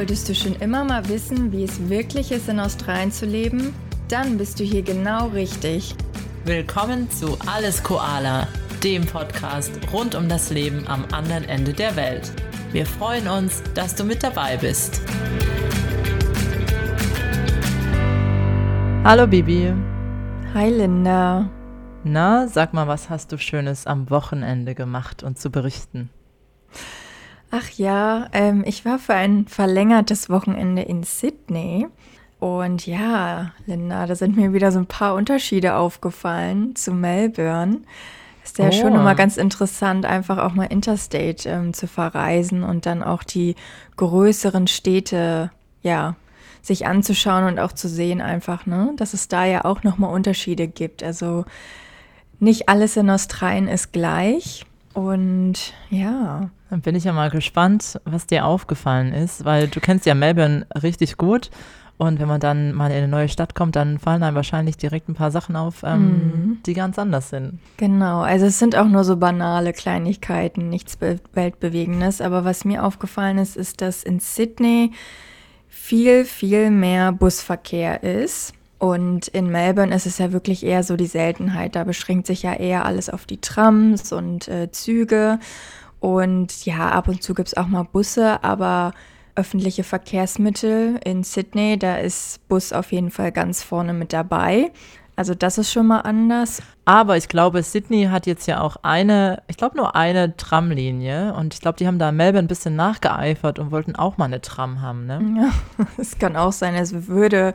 Wolltest du schon immer mal wissen, wie es wirklich ist, in Australien zu leben? Dann bist du hier genau richtig. Willkommen zu Alles Koala, dem Podcast rund um das Leben am anderen Ende der Welt. Wir freuen uns, dass du mit dabei bist. Hallo Bibi. Hi Linda. Na, sag mal, was hast du Schönes am Wochenende gemacht und zu berichten? Ach ja, ähm, ich war für ein verlängertes Wochenende in Sydney. Und ja, Linda, da sind mir wieder so ein paar Unterschiede aufgefallen zu Melbourne. Ist ja oh. schon immer ganz interessant, einfach auch mal interstate ähm, zu verreisen und dann auch die größeren Städte, ja, sich anzuschauen und auch zu sehen einfach, ne, dass es da ja auch nochmal Unterschiede gibt. Also nicht alles in Australien ist gleich. Und ja. Dann bin ich ja mal gespannt, was dir aufgefallen ist, weil du kennst ja Melbourne richtig gut. Und wenn man dann mal in eine neue Stadt kommt, dann fallen einem wahrscheinlich direkt ein paar Sachen auf, ähm, mhm. die ganz anders sind. Genau, also es sind auch nur so banale Kleinigkeiten, nichts Weltbewegendes. Aber was mir aufgefallen ist, ist, dass in Sydney viel, viel mehr Busverkehr ist. Und in Melbourne ist es ja wirklich eher so die Seltenheit. Da beschränkt sich ja eher alles auf die Trams und äh, Züge. Und ja, ab und zu gibt es auch mal Busse, aber öffentliche Verkehrsmittel in Sydney, da ist Bus auf jeden Fall ganz vorne mit dabei. Also das ist schon mal anders. Aber ich glaube, Sydney hat jetzt ja auch eine, ich glaube nur eine Tramlinie und ich glaube, die haben da Melbourne ein bisschen nachgeeifert und wollten auch mal eine Tram haben, ne? Ja, es kann auch sein, es würde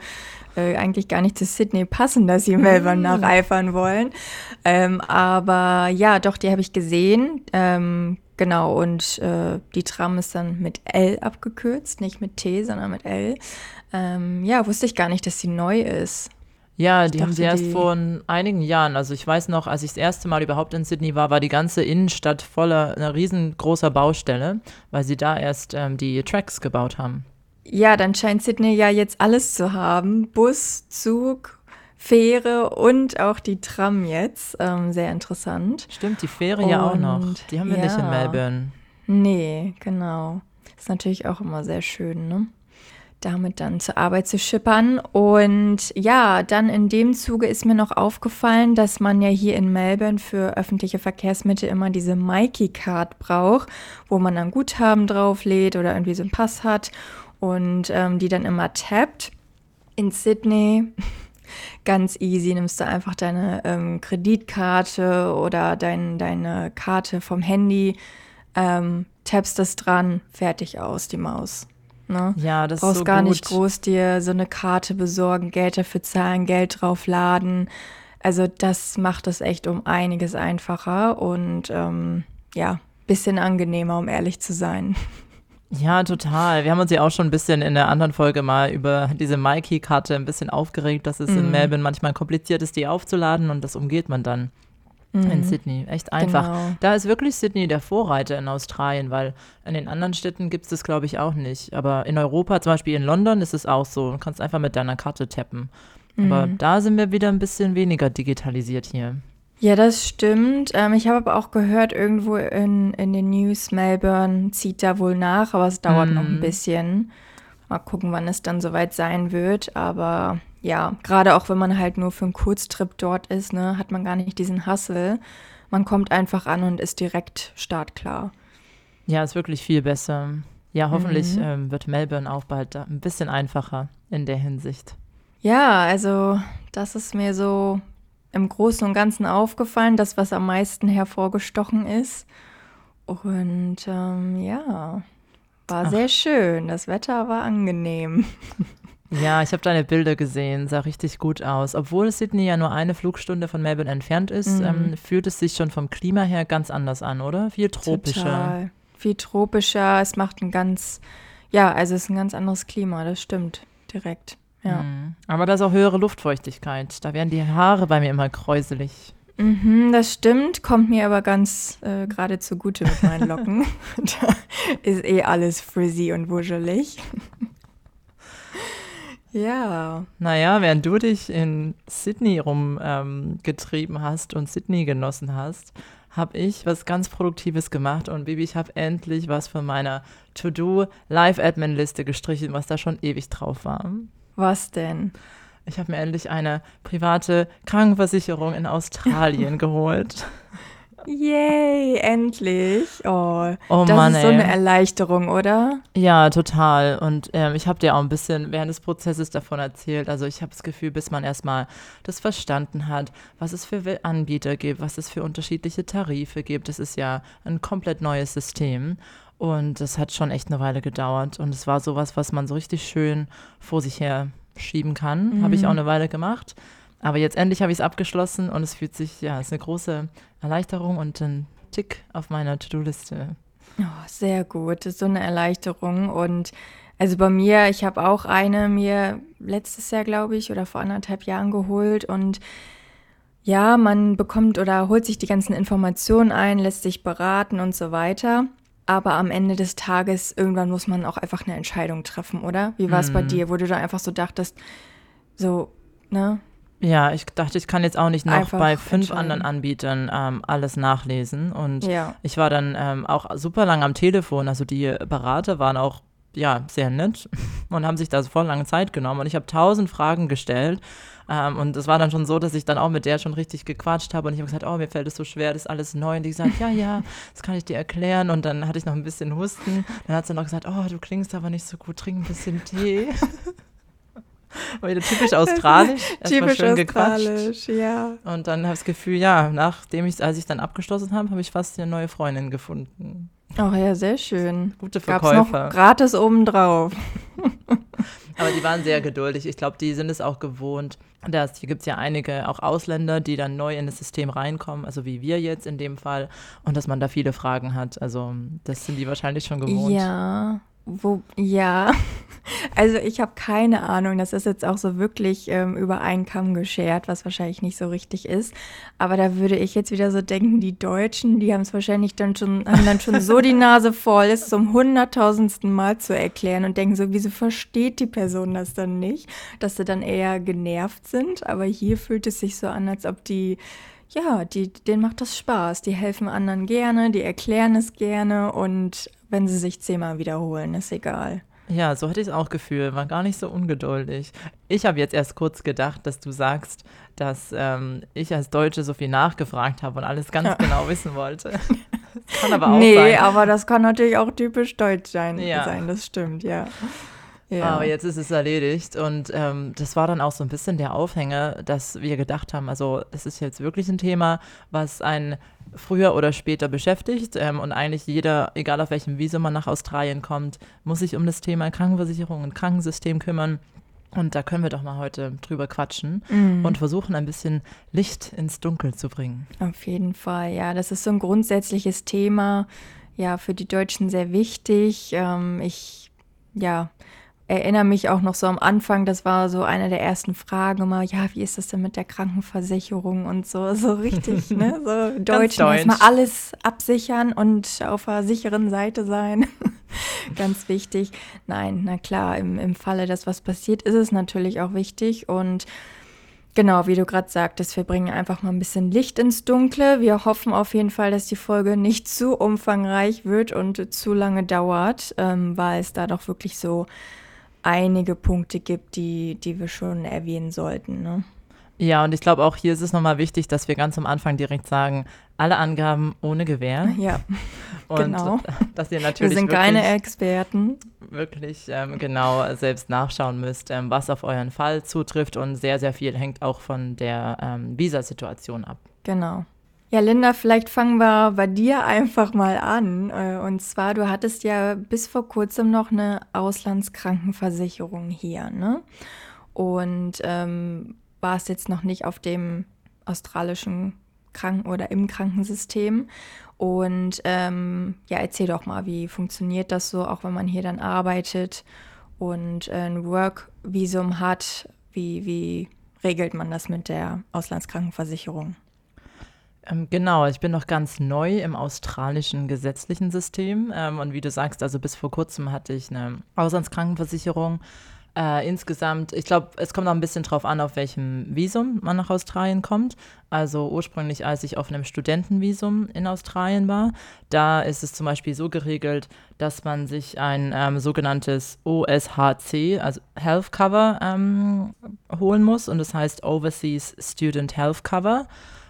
äh, eigentlich gar nicht zu Sydney passen, dass sie Melbourne mm. nacheifern wollen. Ähm, aber ja, doch, die habe ich gesehen. Ähm, genau, und äh, die Tram ist dann mit L abgekürzt, nicht mit T, sondern mit L. Ähm, ja, wusste ich gar nicht, dass sie neu ist. Ja, die haben sie erst vor einigen Jahren. Also ich weiß noch, als ich das erste Mal überhaupt in Sydney war, war die ganze Innenstadt voller einer riesengroßer Baustelle, weil sie da erst ähm, die Tracks gebaut haben. Ja, dann scheint Sydney ja jetzt alles zu haben. Bus, Zug, Fähre und auch die Tram jetzt. Ähm, sehr interessant. Stimmt, die Fähre und, ja auch noch. Die haben wir ja, nicht in Melbourne. Nee, genau. Ist natürlich auch immer sehr schön, ne? Damit dann zur Arbeit zu schippern. Und ja, dann in dem Zuge ist mir noch aufgefallen, dass man ja hier in Melbourne für öffentliche Verkehrsmittel immer diese Mikey-Card braucht, wo man dann Guthaben drauflädt oder irgendwie so einen Pass hat und ähm, die dann immer tappt. In Sydney ganz easy nimmst du einfach deine ähm, Kreditkarte oder dein, deine Karte vom Handy, ähm, tappst das dran, fertig aus, die Maus. Ne? Ja, das Brauchst ist so gar gut. nicht groß dir so eine Karte besorgen, Geld dafür zahlen, Geld draufladen. Also das macht es echt um einiges einfacher und ähm, ja, bisschen angenehmer, um ehrlich zu sein. Ja, total. Wir haben uns ja auch schon ein bisschen in der anderen Folge mal über diese Mikey-Karte ein bisschen aufgeregt, dass es mm. in mhm. Melbourne manchmal kompliziert ist, die aufzuladen und das umgeht man dann. Mhm. In Sydney. Echt einfach. Genau. Da ist wirklich Sydney der Vorreiter in Australien, weil in den anderen Städten gibt es das, glaube ich, auch nicht. Aber in Europa, zum Beispiel in London, ist es auch so. Du kannst einfach mit deiner Karte tappen. Mhm. Aber da sind wir wieder ein bisschen weniger digitalisiert hier. Ja, das stimmt. Ähm, ich habe aber auch gehört, irgendwo in, in den News, Melbourne zieht da wohl nach, aber es dauert mhm. noch ein mhm. bisschen. Mal gucken, wann es dann soweit sein wird. Aber ja, gerade auch wenn man halt nur für einen Kurztrip dort ist, ne, hat man gar nicht diesen Hassel. Man kommt einfach an und ist direkt startklar. Ja, ist wirklich viel besser. Ja, hoffentlich mhm. ähm, wird Melbourne auch bald ein bisschen einfacher in der Hinsicht. Ja, also das ist mir so im Großen und Ganzen aufgefallen, das, was am meisten hervorgestochen ist. Und ähm, ja, war Ach. sehr schön. Das Wetter war angenehm. Ja, ich habe deine Bilder gesehen, sah richtig gut aus. Obwohl Sydney ja nur eine Flugstunde von Melbourne entfernt ist, mhm. ähm, fühlt es sich schon vom Klima her ganz anders an, oder? Viel tropischer. Total. Viel tropischer. Es macht ein ganz, ja, also es ist ein ganz anderes Klima, das stimmt, direkt. Ja. Mhm. Aber da ist auch höhere Luftfeuchtigkeit. Da werden die Haare bei mir immer kräuselig. Mhm, das stimmt, kommt mir aber ganz äh, gerade zugute mit meinen Locken. da ist eh alles frizzy und wuschelig. Ja. Naja, während du dich in Sydney rumgetrieben ähm, hast und Sydney genossen hast, habe ich was ganz Produktives gemacht und Bibi, ich habe endlich was von meiner To-Do Live-Admin-Liste gestrichen, was da schon ewig drauf war. Was denn? Ich habe mir endlich eine private Krankenversicherung in Australien geholt. Yay, endlich. Oh, oh das Mann, ist so ey. eine Erleichterung, oder? Ja, total. Und ähm, ich habe dir auch ein bisschen während des Prozesses davon erzählt. Also ich habe das Gefühl, bis man erstmal das verstanden hat, was es für Anbieter gibt, was es für unterschiedliche Tarife gibt. Das ist ja ein komplett neues System. Und das hat schon echt eine Weile gedauert. Und es war sowas, was man so richtig schön vor sich her schieben kann. Mhm. Habe ich auch eine Weile gemacht. Aber jetzt endlich habe ich es abgeschlossen und es fühlt sich, ja, es ist eine große Erleichterung und ein Tick auf meiner To-Do-Liste. Oh, sehr gut, das ist so eine Erleichterung. Und also bei mir, ich habe auch eine mir letztes Jahr, glaube ich, oder vor anderthalb Jahren geholt und ja, man bekommt oder holt sich die ganzen Informationen ein, lässt sich beraten und so weiter. Aber am Ende des Tages, irgendwann muss man auch einfach eine Entscheidung treffen, oder? Wie war es mm. bei mhm. dir, wo du da einfach so dachtest, so, ne? Ja, ich dachte, ich kann jetzt auch nicht noch Einfach bei fünf anderen Anbietern ähm, alles nachlesen. Und ja. ich war dann ähm, auch super lang am Telefon. Also die Berater waren auch ja sehr nett und haben sich da so voll lange Zeit genommen. Und ich habe tausend Fragen gestellt. Ähm, und es war dann schon so, dass ich dann auch mit der schon richtig gequatscht habe. Und ich habe gesagt, oh, mir fällt es so schwer, das ist alles neu. Und die gesagt, ja, ja, das kann ich dir erklären. Und dann hatte ich noch ein bisschen Husten. Dann hat sie noch gesagt, oh, du klingst aber nicht so gut, trink ein bisschen Tee. Wieder typisch australisch. typisch australisch, ja. Und dann habe ich das Gefühl, ja, nachdem ich, als ich dann abgeschlossen habe, habe ich fast eine neue Freundin gefunden. Oh ja, sehr schön. Gute Verkäufer. Gab's noch gratis obendrauf. Aber die waren sehr geduldig. Ich glaube, die sind es auch gewohnt. Dass, hier gibt es ja einige auch Ausländer, die dann neu in das System reinkommen, also wie wir jetzt in dem Fall, und dass man da viele Fragen hat. Also das sind die wahrscheinlich schon gewohnt. Ja, wo, ja, also ich habe keine Ahnung. Das ist jetzt auch so wirklich ähm, über einen Kamm geschert, was wahrscheinlich nicht so richtig ist. Aber da würde ich jetzt wieder so denken, die Deutschen, die haben es wahrscheinlich dann schon, haben dann schon so die Nase voll, es zum hunderttausendsten Mal zu erklären und denken so, wieso versteht die Person das dann nicht? Dass sie dann eher genervt sind. Aber hier fühlt es sich so an, als ob die ja, die, denen macht das Spaß. Die helfen anderen gerne, die erklären es gerne und wenn sie sich zehnmal wiederholen, ist egal. Ja, so hatte ich es auch Gefühl, war gar nicht so ungeduldig. Ich habe jetzt erst kurz gedacht, dass du sagst, dass ähm, ich als Deutsche so viel nachgefragt habe und alles ganz ja. genau wissen wollte. Das kann aber auch nee, sein. Nee, aber das kann natürlich auch typisch deutsch sein, ja. sein das stimmt, ja. Ja. Aber jetzt ist es erledigt und ähm, das war dann auch so ein bisschen der Aufhänger, dass wir gedacht haben, also es ist jetzt wirklich ein Thema, was einen früher oder später beschäftigt ähm, und eigentlich jeder, egal auf welchem Visum man nach Australien kommt, muss sich um das Thema Krankenversicherung und Krankensystem kümmern. Und da können wir doch mal heute drüber quatschen mhm. und versuchen, ein bisschen Licht ins Dunkel zu bringen. Auf jeden Fall, ja. Das ist so ein grundsätzliches Thema, ja, für die Deutschen sehr wichtig. Ähm, ich, ja, erinnere mich auch noch so am Anfang, das war so eine der ersten Fragen immer, ja, wie ist das denn mit der Krankenversicherung und so, so richtig, ne? So Deutsch, erstmal alles absichern und auf der sicheren Seite sein. Ganz wichtig. Nein, na klar, im, im Falle, dass was passiert, ist es natürlich auch wichtig und Genau, wie du gerade sagtest, wir bringen einfach mal ein bisschen Licht ins Dunkle. Wir hoffen auf jeden Fall, dass die Folge nicht zu umfangreich wird und zu lange dauert, ähm, weil es da doch wirklich so einige Punkte gibt, die, die wir schon erwähnen sollten. Ne? Ja, und ich glaube auch hier ist es nochmal wichtig, dass wir ganz am Anfang direkt sagen, alle Angaben ohne Gewähr. Ja, und genau. Dass ihr natürlich wir sind wirklich, keine Experten. Wirklich ähm, genau selbst nachschauen müsst, ähm, was auf euren Fall zutrifft und sehr, sehr viel hängt auch von der ähm, Visa-Situation ab. Genau. Ja, Linda, vielleicht fangen wir bei dir einfach mal an. Äh, und zwar, du hattest ja bis vor kurzem noch eine Auslandskrankenversicherung hier, ne? Und ähm, warst jetzt noch nicht auf dem australischen Kranken- oder im Krankensystem. Und ähm, ja, erzähl doch mal, wie funktioniert das so, auch wenn man hier dann arbeitet und äh, ein Work-Visum hat? Wie, wie regelt man das mit der Auslandskrankenversicherung? Ähm, genau, ich bin noch ganz neu im australischen gesetzlichen System. Ähm, und wie du sagst, also bis vor kurzem hatte ich eine Auslandskrankenversicherung. Äh, insgesamt, ich glaube, es kommt auch ein bisschen drauf an, auf welchem Visum man nach Australien kommt. Also ursprünglich, als ich auf einem Studentenvisum in Australien war, da ist es zum Beispiel so geregelt, dass man sich ein ähm, sogenanntes OSHC, also Health Cover, ähm, holen muss. Und das heißt Overseas Student Health Cover.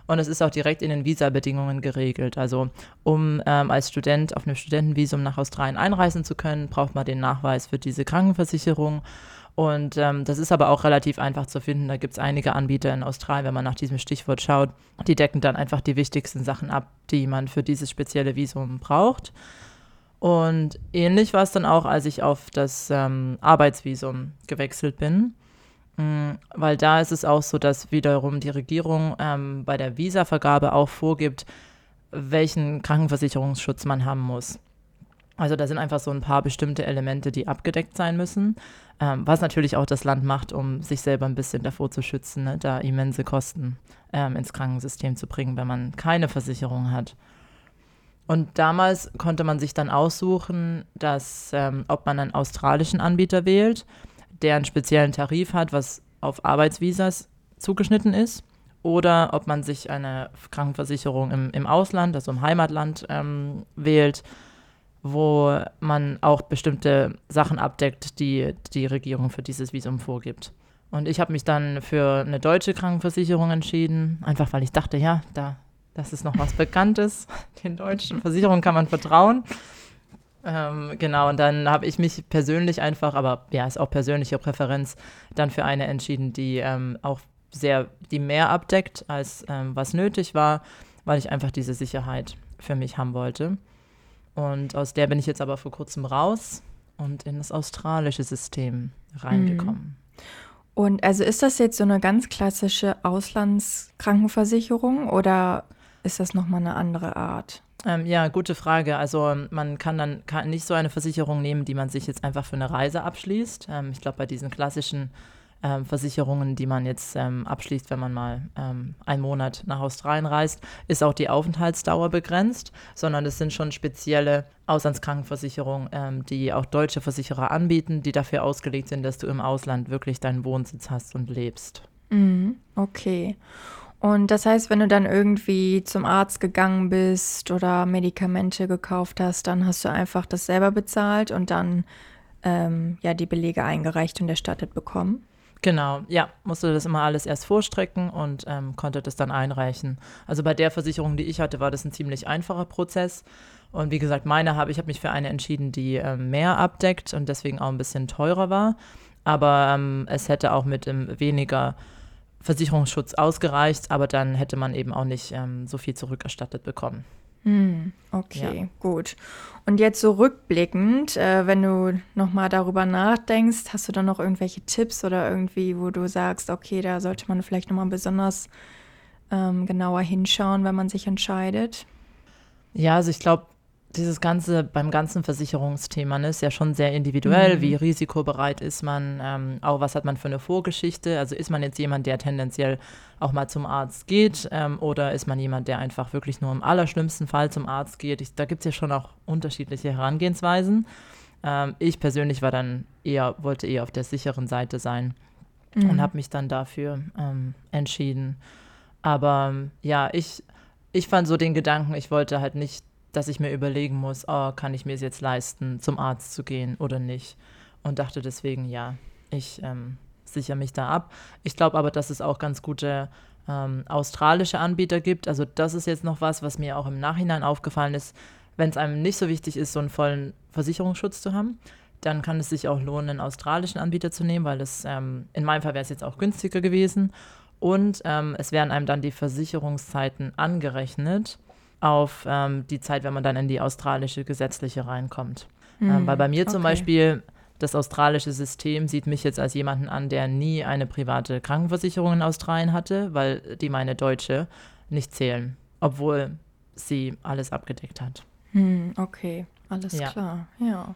Und es ist auch direkt in den Visabedingungen geregelt. Also um ähm, als Student auf einem Studentenvisum nach Australien einreisen zu können, braucht man den Nachweis für diese Krankenversicherung. Und ähm, das ist aber auch relativ einfach zu finden. Da gibt es einige Anbieter in Australien, wenn man nach diesem Stichwort schaut. Die decken dann einfach die wichtigsten Sachen ab, die man für dieses spezielle Visum braucht. Und ähnlich war es dann auch, als ich auf das ähm, Arbeitsvisum gewechselt bin. Mhm, weil da ist es auch so, dass wiederum die Regierung ähm, bei der Visavergabe auch vorgibt, welchen Krankenversicherungsschutz man haben muss. Also da sind einfach so ein paar bestimmte Elemente, die abgedeckt sein müssen, ähm, was natürlich auch das Land macht, um sich selber ein bisschen davor zu schützen, ne, da immense Kosten ähm, ins Krankensystem zu bringen, wenn man keine Versicherung hat. Und damals konnte man sich dann aussuchen, dass, ähm, ob man einen australischen Anbieter wählt der einen speziellen Tarif hat, was auf Arbeitsvisas zugeschnitten ist, oder ob man sich eine Krankenversicherung im, im Ausland, also im Heimatland, ähm, wählt, wo man auch bestimmte Sachen abdeckt, die die Regierung für dieses Visum vorgibt. Und ich habe mich dann für eine deutsche Krankenversicherung entschieden, einfach weil ich dachte, ja, da, das ist noch was Bekanntes. Den deutschen Versicherungen kann man vertrauen. Ähm, genau, und dann habe ich mich persönlich einfach, aber ja, ist auch persönliche Präferenz, dann für eine entschieden, die ähm, auch sehr, die mehr abdeckt, als ähm, was nötig war, weil ich einfach diese Sicherheit für mich haben wollte. Und aus der bin ich jetzt aber vor kurzem raus und in das australische System reingekommen. Mhm. Und also ist das jetzt so eine ganz klassische Auslandskrankenversicherung oder ist das nochmal eine andere Art? Ähm, ja, gute Frage. Also man kann dann kann nicht so eine Versicherung nehmen, die man sich jetzt einfach für eine Reise abschließt. Ähm, ich glaube, bei diesen klassischen ähm, Versicherungen, die man jetzt ähm, abschließt, wenn man mal ähm, einen Monat nach Australien reist, ist auch die Aufenthaltsdauer begrenzt, sondern es sind schon spezielle Auslandskrankenversicherungen, ähm, die auch deutsche Versicherer anbieten, die dafür ausgelegt sind, dass du im Ausland wirklich deinen Wohnsitz hast und lebst. Mhm, okay. Und das heißt, wenn du dann irgendwie zum Arzt gegangen bist oder Medikamente gekauft hast, dann hast du einfach das selber bezahlt und dann ähm, ja die Belege eingereicht und erstattet bekommen. Genau, ja, musste das immer alles erst vorstrecken und ähm, konnte das dann einreichen. Also bei der Versicherung, die ich hatte, war das ein ziemlich einfacher Prozess. Und wie gesagt, meine habe ich habe mich für eine entschieden, die ähm, mehr abdeckt und deswegen auch ein bisschen teurer war. Aber ähm, es hätte auch mit ähm, weniger Versicherungsschutz ausgereicht, aber dann hätte man eben auch nicht ähm, so viel zurückerstattet bekommen. Hm, okay, ja. gut. Und jetzt so rückblickend, äh, wenn du nochmal darüber nachdenkst, hast du dann noch irgendwelche Tipps oder irgendwie, wo du sagst, okay, da sollte man vielleicht nochmal besonders ähm, genauer hinschauen, wenn man sich entscheidet? Ja, also ich glaube, dieses ganze, beim ganzen Versicherungsthema ne, ist ja schon sehr individuell. Mhm. Wie risikobereit ist man? Ähm, auch was hat man für eine Vorgeschichte? Also ist man jetzt jemand, der tendenziell auch mal zum Arzt geht? Ähm, oder ist man jemand, der einfach wirklich nur im allerschlimmsten Fall zum Arzt geht? Ich, da gibt es ja schon auch unterschiedliche Herangehensweisen. Ähm, ich persönlich war dann eher, wollte eher auf der sicheren Seite sein mhm. und habe mich dann dafür ähm, entschieden. Aber ja, ich, ich fand so den Gedanken, ich wollte halt nicht dass ich mir überlegen muss, oh, kann ich mir es jetzt leisten, zum Arzt zu gehen oder nicht. Und dachte deswegen, ja, ich ähm, sichere mich da ab. Ich glaube aber, dass es auch ganz gute ähm, australische Anbieter gibt. Also das ist jetzt noch was, was mir auch im Nachhinein aufgefallen ist. Wenn es einem nicht so wichtig ist, so einen vollen Versicherungsschutz zu haben, dann kann es sich auch lohnen, einen australischen Anbieter zu nehmen, weil es ähm, in meinem Fall wäre es jetzt auch günstiger gewesen. Und ähm, es werden einem dann die Versicherungszeiten angerechnet auf ähm, die Zeit, wenn man dann in die australische gesetzliche reinkommt. Mhm. Ähm, weil bei mir zum okay. Beispiel das australische System sieht mich jetzt als jemanden an, der nie eine private Krankenversicherung in Australien hatte, weil die meine deutsche nicht zählen, obwohl sie alles abgedeckt hat. Hm, okay, alles ja. klar, ja.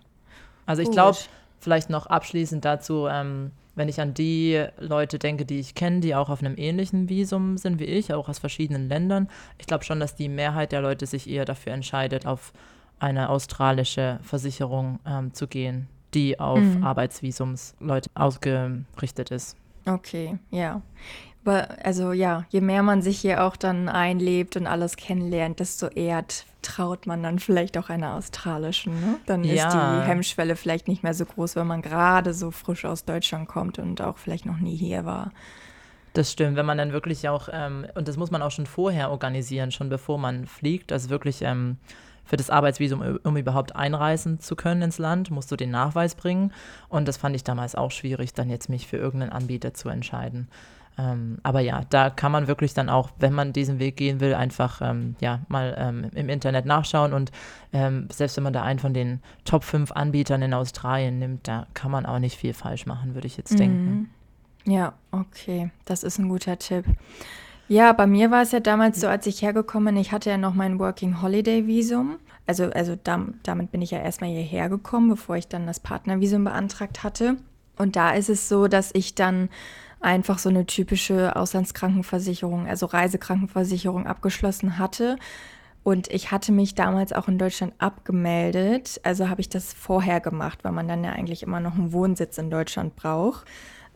Also ich glaube, vielleicht noch abschließend dazu, ähm, wenn ich an die Leute denke, die ich kenne, die auch auf einem ähnlichen Visum sind wie ich, auch aus verschiedenen Ländern, ich glaube schon, dass die Mehrheit der Leute sich eher dafür entscheidet, auf eine australische Versicherung ähm, zu gehen. die auf mhm. Arbeitsvisums Leute ausgerichtet ist. Okay, ja. Aber also ja, je mehr man sich hier auch dann einlebt und alles kennenlernt, desto eher traut man dann vielleicht auch einer australischen. Ne? Dann ja. ist die Hemmschwelle vielleicht nicht mehr so groß, wenn man gerade so frisch aus Deutschland kommt und auch vielleicht noch nie hier war. Das stimmt, wenn man dann wirklich auch, ähm, und das muss man auch schon vorher organisieren, schon bevor man fliegt, also wirklich ähm, für das Arbeitsvisum, um überhaupt einreisen zu können ins Land, musst du den Nachweis bringen. Und das fand ich damals auch schwierig, dann jetzt mich für irgendeinen Anbieter zu entscheiden. Ähm, aber ja, da kann man wirklich dann auch, wenn man diesen Weg gehen will, einfach ähm, ja, mal ähm, im Internet nachschauen. Und ähm, selbst wenn man da einen von den Top 5 Anbietern in Australien nimmt, da kann man auch nicht viel falsch machen, würde ich jetzt mhm. denken. Ja, okay, das ist ein guter Tipp. Ja, bei mir war es ja damals so, als ich hergekommen bin, ich hatte ja noch mein Working Holiday Visum. Also, also dam damit bin ich ja erstmal hierher gekommen, bevor ich dann das Partnervisum beantragt hatte. Und da ist es so, dass ich dann einfach so eine typische Auslandskrankenversicherung, also Reisekrankenversicherung abgeschlossen hatte. Und ich hatte mich damals auch in Deutschland abgemeldet. Also habe ich das vorher gemacht, weil man dann ja eigentlich immer noch einen Wohnsitz in Deutschland braucht.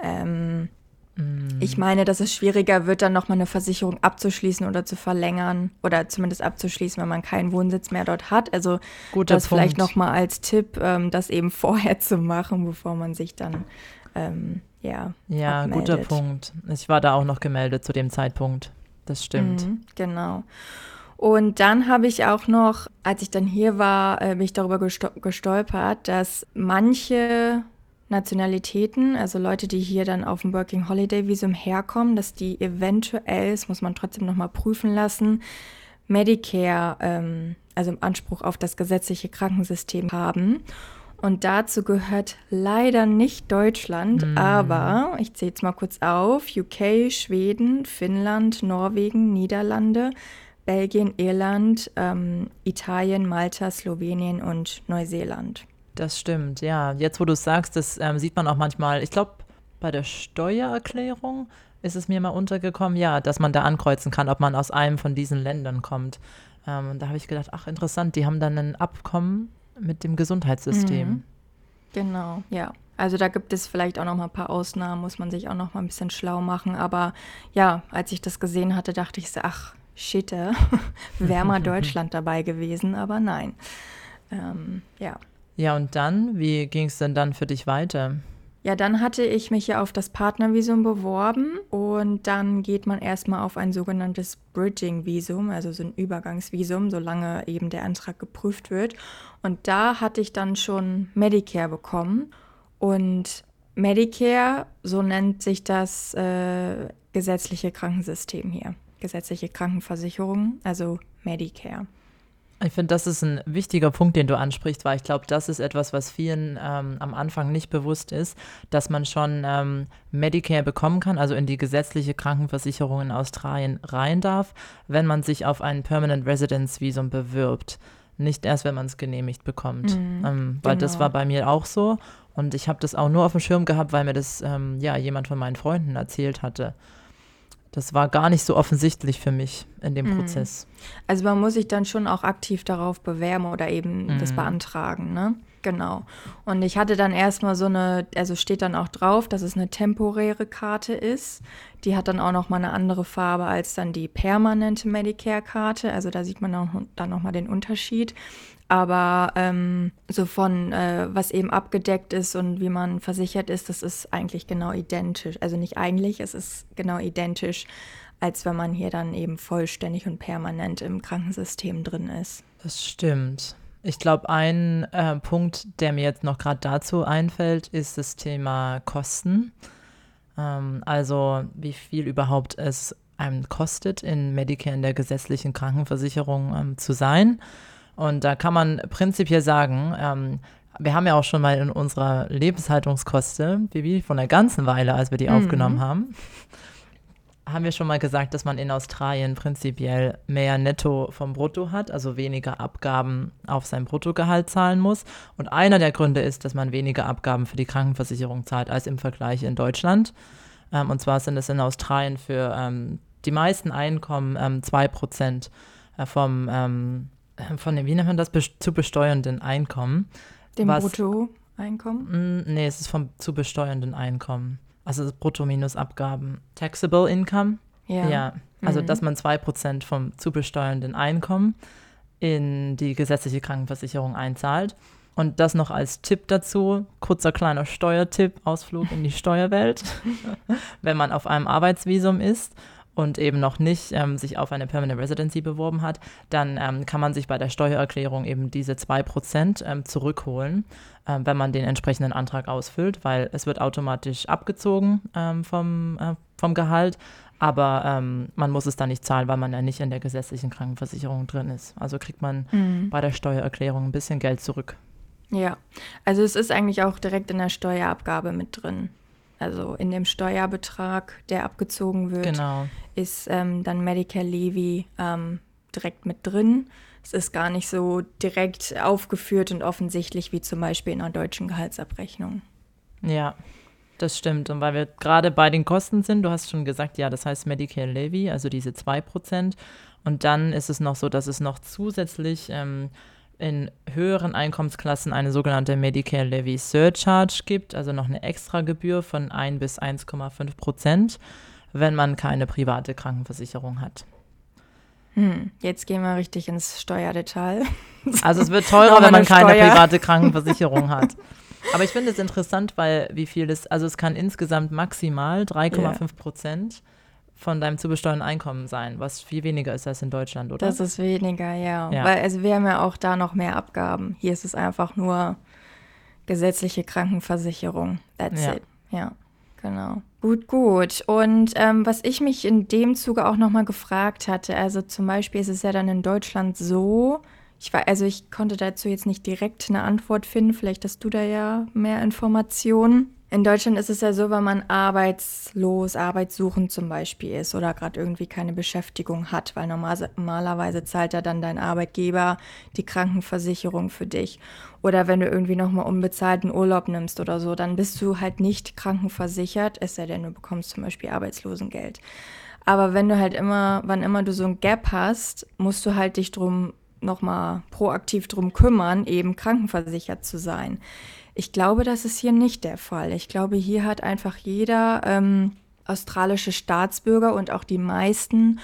Ähm, mm. Ich meine, dass es schwieriger wird, dann nochmal eine Versicherung abzuschließen oder zu verlängern oder zumindest abzuschließen, wenn man keinen Wohnsitz mehr dort hat. Also Guter das Punkt. vielleicht nochmal als Tipp, ähm, das eben vorher zu machen, bevor man sich dann ähm, ja. Ja, guter Punkt. Ich war da auch noch gemeldet zu dem Zeitpunkt. Das stimmt. Mhm, genau. Und dann habe ich auch noch, als ich dann hier war, äh, bin ich darüber gestolpert, dass manche Nationalitäten, also Leute, die hier dann auf dem Working Holiday Visum herkommen, dass die eventuell, das muss man trotzdem nochmal prüfen lassen, Medicare, ähm, also im Anspruch auf das gesetzliche Krankensystem haben. Und dazu gehört leider nicht Deutschland, mm. aber ich zähle jetzt mal kurz auf: UK, Schweden, Finnland, Norwegen, Niederlande, Belgien, Irland, ähm, Italien, Malta, Slowenien und Neuseeland. Das stimmt, ja. Jetzt, wo du es sagst, das ähm, sieht man auch manchmal. Ich glaube, bei der Steuererklärung ist es mir mal untergekommen, ja, dass man da ankreuzen kann, ob man aus einem von diesen Ländern kommt. Ähm, und da habe ich gedacht, ach interessant, die haben dann ein Abkommen mit dem Gesundheitssystem. Mhm. Genau, ja. Also da gibt es vielleicht auch noch mal ein paar Ausnahmen, muss man sich auch noch mal ein bisschen schlau machen. Aber ja, als ich das gesehen hatte, dachte ich so, ach, shit, wäre mal Deutschland dabei gewesen, aber nein. Ähm, ja. Ja, und dann, wie ging es denn dann für dich weiter? Ja, dann hatte ich mich ja auf das Partnervisum beworben und dann geht man erstmal auf ein sogenanntes Bridging-Visum, also so ein Übergangsvisum, solange eben der Antrag geprüft wird. Und da hatte ich dann schon Medicare bekommen. Und Medicare, so nennt sich das äh, gesetzliche Krankensystem hier, gesetzliche Krankenversicherung, also Medicare. Ich finde, das ist ein wichtiger Punkt, den du ansprichst, weil ich glaube, das ist etwas, was vielen ähm, am Anfang nicht bewusst ist, dass man schon ähm, Medicare bekommen kann, also in die gesetzliche Krankenversicherung in Australien rein darf, wenn man sich auf ein Permanent Residence Visum bewirbt. Nicht erst, wenn man es genehmigt bekommt. Mhm, ähm, weil genau. das war bei mir auch so. Und ich habe das auch nur auf dem Schirm gehabt, weil mir das ähm, ja jemand von meinen Freunden erzählt hatte das war gar nicht so offensichtlich für mich in dem mhm. Prozess. Also man muss sich dann schon auch aktiv darauf bewerben oder eben mhm. das beantragen, ne? Genau. Und ich hatte dann erstmal so eine, also steht dann auch drauf, dass es eine temporäre Karte ist. Die hat dann auch noch mal eine andere Farbe als dann die permanente Medicare-Karte. Also da sieht man auch dann noch mal den Unterschied. Aber ähm, so von äh, was eben abgedeckt ist und wie man versichert ist, das ist eigentlich genau identisch. Also nicht eigentlich, es ist genau identisch, als wenn man hier dann eben vollständig und permanent im Krankensystem drin ist. Das stimmt. Ich glaube, ein äh, Punkt, der mir jetzt noch gerade dazu einfällt, ist das Thema Kosten. Ähm, also wie viel überhaupt es einem kostet, in Medicare in der gesetzlichen Krankenversicherung ähm, zu sein. Und da kann man prinzipiell sagen, ähm, wir haben ja auch schon mal in unserer Lebenshaltungskoste, Bibi, von der ganzen Weile, als wir die mhm. aufgenommen haben, haben wir schon mal gesagt, dass man in Australien prinzipiell mehr Netto vom Brutto hat, also weniger Abgaben auf sein Bruttogehalt zahlen muss. Und einer der Gründe ist, dass man weniger Abgaben für die Krankenversicherung zahlt als im Vergleich in Deutschland. Ähm, und zwar sind es in Australien für ähm, die meisten Einkommen ähm, 2% äh, vom ähm, äh, von dem, wie nennt man das, zu besteuernden Einkommen. Dem was, Brutto. Einkommen? Mm, nee, es ist vom zu besteuernden Einkommen. Also Brutto minus Abgaben. Taxable Income. Ja. Ja, also Mhm. dass man 2% vom zu besteuernden Einkommen in die gesetzliche Krankenversicherung einzahlt. Und das noch als Tipp dazu, kurzer kleiner Steuertipp, Ausflug in die Steuerwelt. Wenn man auf einem Arbeitsvisum ist und eben noch nicht ähm, sich auf eine Permanent Residency beworben hat, dann ähm, kann man sich bei der Steuererklärung eben diese 2% ähm, zurückholen, ähm, wenn man den entsprechenden Antrag ausfüllt, weil es wird automatisch abgezogen ähm, vom, äh, vom Gehalt, aber ähm, man muss es dann nicht zahlen, weil man ja nicht in der gesetzlichen Krankenversicherung drin ist. Also kriegt man Mhm. bei der Steuererklärung ein bisschen Geld zurück. Ja, also es ist eigentlich auch direkt in der Steuerabgabe mit drin. Also in dem Steuerbetrag, der abgezogen wird, Genau. ist ähm, dann Medicare Levy ähm, direkt mit drin. Es ist gar nicht so direkt aufgeführt und offensichtlich wie zum Beispiel in einer deutschen Gehaltsabrechnung. Ja, das stimmt. Und weil wir gerade bei den Kosten sind, du hast schon gesagt, ja, das heißt Medicare Levy, also diese 2%. Und dann ist es noch so, dass es noch zusätzlich ähm, in höheren Einkommensklassen eine sogenannte Medicare Levy Surcharge gibt, also noch eine extra Gebühr von 1 bis 1,5 Prozent, wenn man keine private Krankenversicherung hat. Hm, jetzt gehen wir richtig ins Steuerdetail. Also es wird teurer, wenn man eine keine Steuer. private Krankenversicherung hat. Aber ich finde es interessant, weil wie viel es, also es kann insgesamt maximal 3,5 Prozent von deinem zu besteuernden Einkommen sein, was viel weniger ist als in Deutschland, oder? Das ist weniger, ja. Ja. Weil also wir haben ja auch da noch mehr Abgaben. Hier ist es einfach nur gesetzliche Krankenversicherung. That's Ja. it. Ja, genau. Gut, gut. Und ähm, was ich mich in dem Zuge auch nochmal gefragt hatte, also zum Beispiel ist es ja dann in Deutschland so, ich war, also ich konnte dazu jetzt nicht direkt eine Antwort finden, vielleicht hast du da ja mehr Informationen. In Deutschland ist es ja so, wenn man arbeitslos, arbeitssuchend zum Beispiel ist oder gerade irgendwie keine Beschäftigung hat, weil normal, normalerweise zahlt ja dann dein Arbeitgeber die Krankenversicherung für dich. Oder wenn du irgendwie nochmal unbezahlten Urlaub nimmst oder so, dann bist du halt nicht krankenversichert, es sei denn, du bekommst zum Beispiel Arbeitslosengeld. Aber wenn du halt immer, wann immer du so ein Gap hast, musst du halt dich drum nochmal proaktiv drum kümmern, eben krankenversichert zu sein. Ich glaube, das ist hier nicht der Fall. Ich glaube, hier hat einfach jeder ähm, australische Staatsbürger und auch die meisten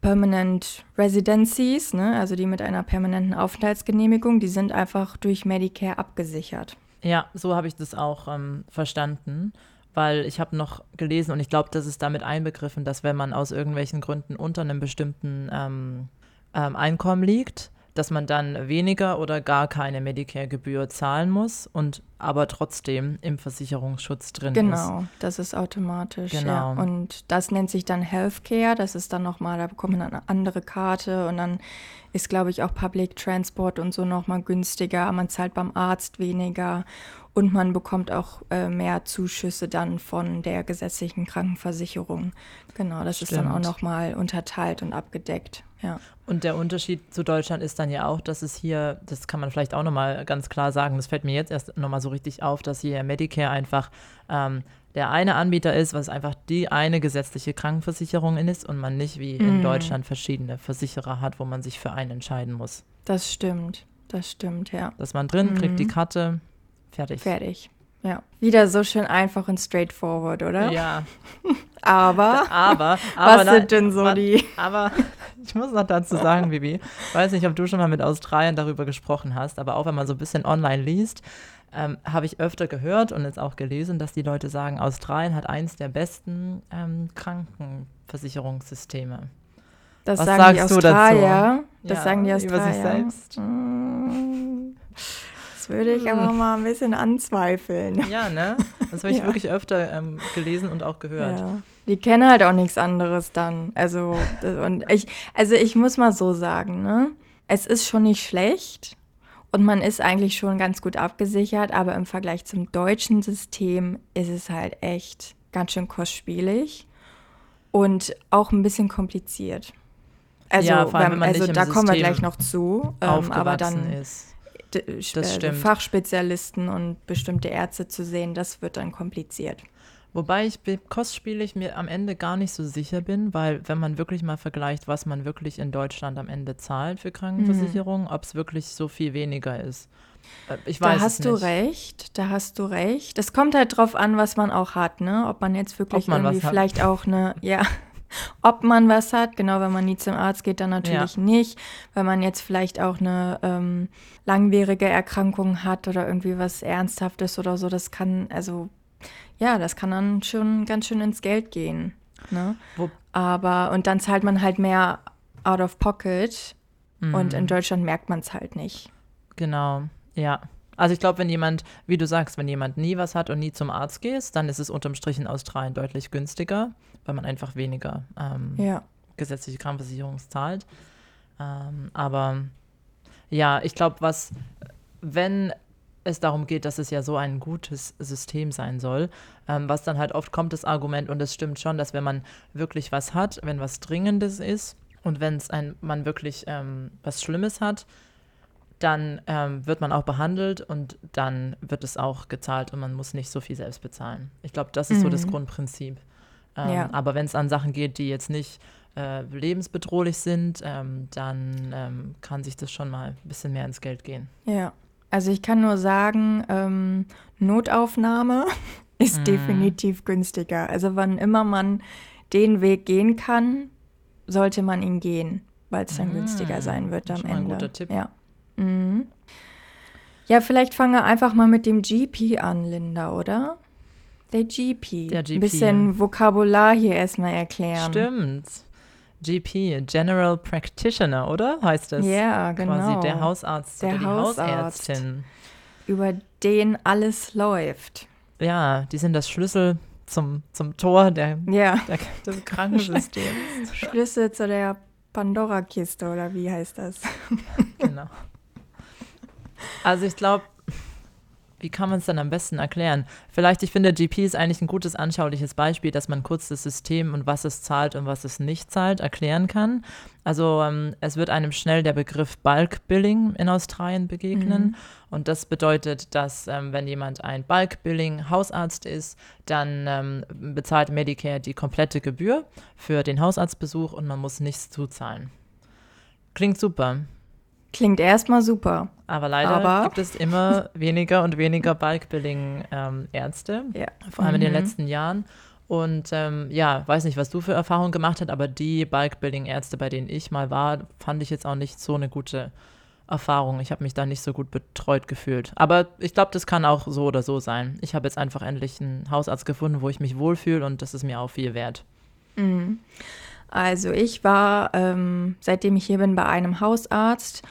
Permanent Residencies, ne, also die mit einer permanenten Aufenthaltsgenehmigung, die sind einfach durch Medicare abgesichert. Ja, so habe ich das auch ähm, verstanden, weil ich habe noch gelesen und ich glaube, das ist damit einbegriffen, dass wenn man aus irgendwelchen Gründen unter einem bestimmten ähm, ähm, Einkommen liegt, dass man dann weniger oder gar keine Medicare-Gebühr zahlen muss und aber trotzdem im Versicherungsschutz drin ist. Genau, das ist automatisch. Ja. Genau. Und das nennt sich dann Healthcare. Das ist dann nochmal, da bekommt man eine andere Karte und dann ist, glaube ich, auch Public Transport und so nochmal günstiger. Man zahlt beim Arzt weniger und man bekommt auch äh, mehr Zuschüsse dann von der gesetzlichen Krankenversicherung. Genau, das ist dann auch Stimmt. nochmal unterteilt und abgedeckt. Ja. Und der Unterschied zu Deutschland ist dann ja auch, dass es hier, das kann man vielleicht auch nochmal ganz klar sagen, das fällt mir jetzt erst nochmal so richtig auf, dass hier Medicare einfach ähm, der eine Anbieter ist, was einfach die eine gesetzliche Krankenversicherung ist und man nicht wie in Mm. Deutschland verschiedene Versicherer hat, wo man sich für einen entscheiden muss. Das stimmt. Das stimmt, ja. Dass man drin, kriegt die Mhm. Karte, fertig. Fertig. Ja. Wieder so schön einfach und straightforward, oder? Ja, Aber aber, aber, was sind denn so die Aber ich muss noch dazu sagen, Bibi, weiß nicht, ob du schon mal mit Australien darüber gesprochen hast, aber auch wenn man so ein bisschen online liest, ähm, habe ich öfter gehört und jetzt auch gelesen, dass die Leute sagen, Australien hat eins der besten ähm, Krankenversicherungssysteme. Das Was sagen die sagst du dazu? Australier. Das Ja, sagen die über Australier. sich selbst? Würde ich aber mal ein bisschen anzweifeln. Ja, ne? Das habe ich Ja. wirklich öfter ähm, gelesen und auch gehört. Ja. Die kennen halt auch nichts anderes dann. Also, und ich, also ich muss mal so sagen, ne? Es ist schon nicht schlecht und man ist eigentlich schon ganz gut abgesichert, aber im Vergleich zum deutschen System ist es halt echt ganz schön kostspielig und auch ein bisschen kompliziert. Also, Ja, vor allem, wenn man also da kommen wir System gleich noch zu. Ähm, Aufgewachsen aber dann ist. Äh, stimmt. Fachspezialisten und bestimmte Ärzte zu sehen, das wird dann kompliziert. Wobei ich ich mir am Ende gar nicht so sicher bin, weil wenn man wirklich mal vergleicht, was man wirklich in Deutschland am Ende zahlt für Krankenversicherung, mhm. ob es wirklich so viel weniger ist. Äh, ich weiß da hast du recht, da hast du recht. Es kommt halt drauf an, was man auch hat, ne? Ob man jetzt wirklich man irgendwie vielleicht auch eine, ja, ob man was hat. Genau, wenn man nie zum Arzt geht, dann natürlich ja. nicht. Wenn man jetzt vielleicht auch eine ähm, langwierige Erkrankung hat oder irgendwie was Ernsthaftes oder so, das kann, also ja, das kann dann schon ganz schön ins Geld gehen. Ne? Aber, und dann zahlt man halt mehr out of pocket mhm. und in Deutschland merkt man es halt nicht. Genau, ja. Also ich glaube, wenn jemand, wie du sagst, wenn jemand nie was hat und nie zum Arzt geht, dann ist es unterm Strich in Australien deutlich günstiger, weil man einfach weniger ähm, ja. gesetzliche Krankenversicherung zahlt. Ähm, aber ja, ich glaube, was, wenn es darum geht, dass es ja so ein gutes System sein soll, ähm, was dann halt oft kommt, das Argument, und es stimmt schon, dass wenn man wirklich was hat, wenn was Dringendes ist und wenn es ein, man wirklich ähm, was Schlimmes hat, dann ähm, wird man auch behandelt und dann wird es auch gezahlt und man muss nicht so viel selbst bezahlen. Ich glaube, das ist mhm. so das mhm. Grundprinzip. Ähm, ja. Aber wenn es an Sachen geht, die jetzt nicht äh, lebensbedrohlich sind, ähm, dann ähm, kann sich das schon mal ein bisschen mehr ins Geld gehen. Ja, also ich kann nur sagen, ähm, Notaufnahme ist mhm. definitiv günstiger. Also wann immer man den Weg gehen kann, sollte man ihn gehen, weil es dann mhm. günstiger sein wird am Ende. Ein guter Tipp. Ja. Mhm. Ja, vielleicht fange einfach mal mit dem GP an, Linda, oder? Der GP. Der GP. Ein bisschen Vokabular hier erstmal erklären. Stimmt. GP, General Practitioner, oder? Heißt das? Ja, genau. Quasi der Hausarzt der oder die Hausarzt, Hausärztin. Über den alles läuft. Ja, die sind das Schlüssel zum, zum Tor der, ja. der, des Krankensystems. Schlüssel zu der Pandora-Kiste, oder wie heißt das? genau. Also ich glaube, wie kann man es dann am besten erklären? Vielleicht, ich finde, GP ist eigentlich ein gutes anschauliches Beispiel, dass man kurz das System und was es zahlt und was es nicht zahlt erklären kann. Also ähm, es wird einem schnell der Begriff Bulk Billing in Australien begegnen. Mhm. Und das bedeutet, dass ähm, wenn jemand ein Bulk Billing Hausarzt ist, dann ähm, bezahlt Medicare die komplette Gebühr für den Hausarztbesuch und man muss nichts zuzahlen. Klingt super. Klingt erstmal super. Aber leider aber gibt es immer weniger und weniger Bulk-Billing-Ärzte, ähm, ja. vor allem mhm. in den mhm. letzten Jahren. Und ähm, ja, weiß nicht, was du für Erfahrungen gemacht hast, aber die Bulk-Billing-Ärzte, bei denen ich mal war, fand ich jetzt auch nicht so eine gute Erfahrung. Ich habe mich da nicht so gut betreut gefühlt. Aber ich glaube, das kann auch so oder so sein. Ich habe jetzt einfach endlich einen Hausarzt gefunden, wo ich mich wohlfühle und das ist mir auch viel wert. Mhm. Also ich war, ähm, seitdem ich hier bin, bei einem Hausarzt.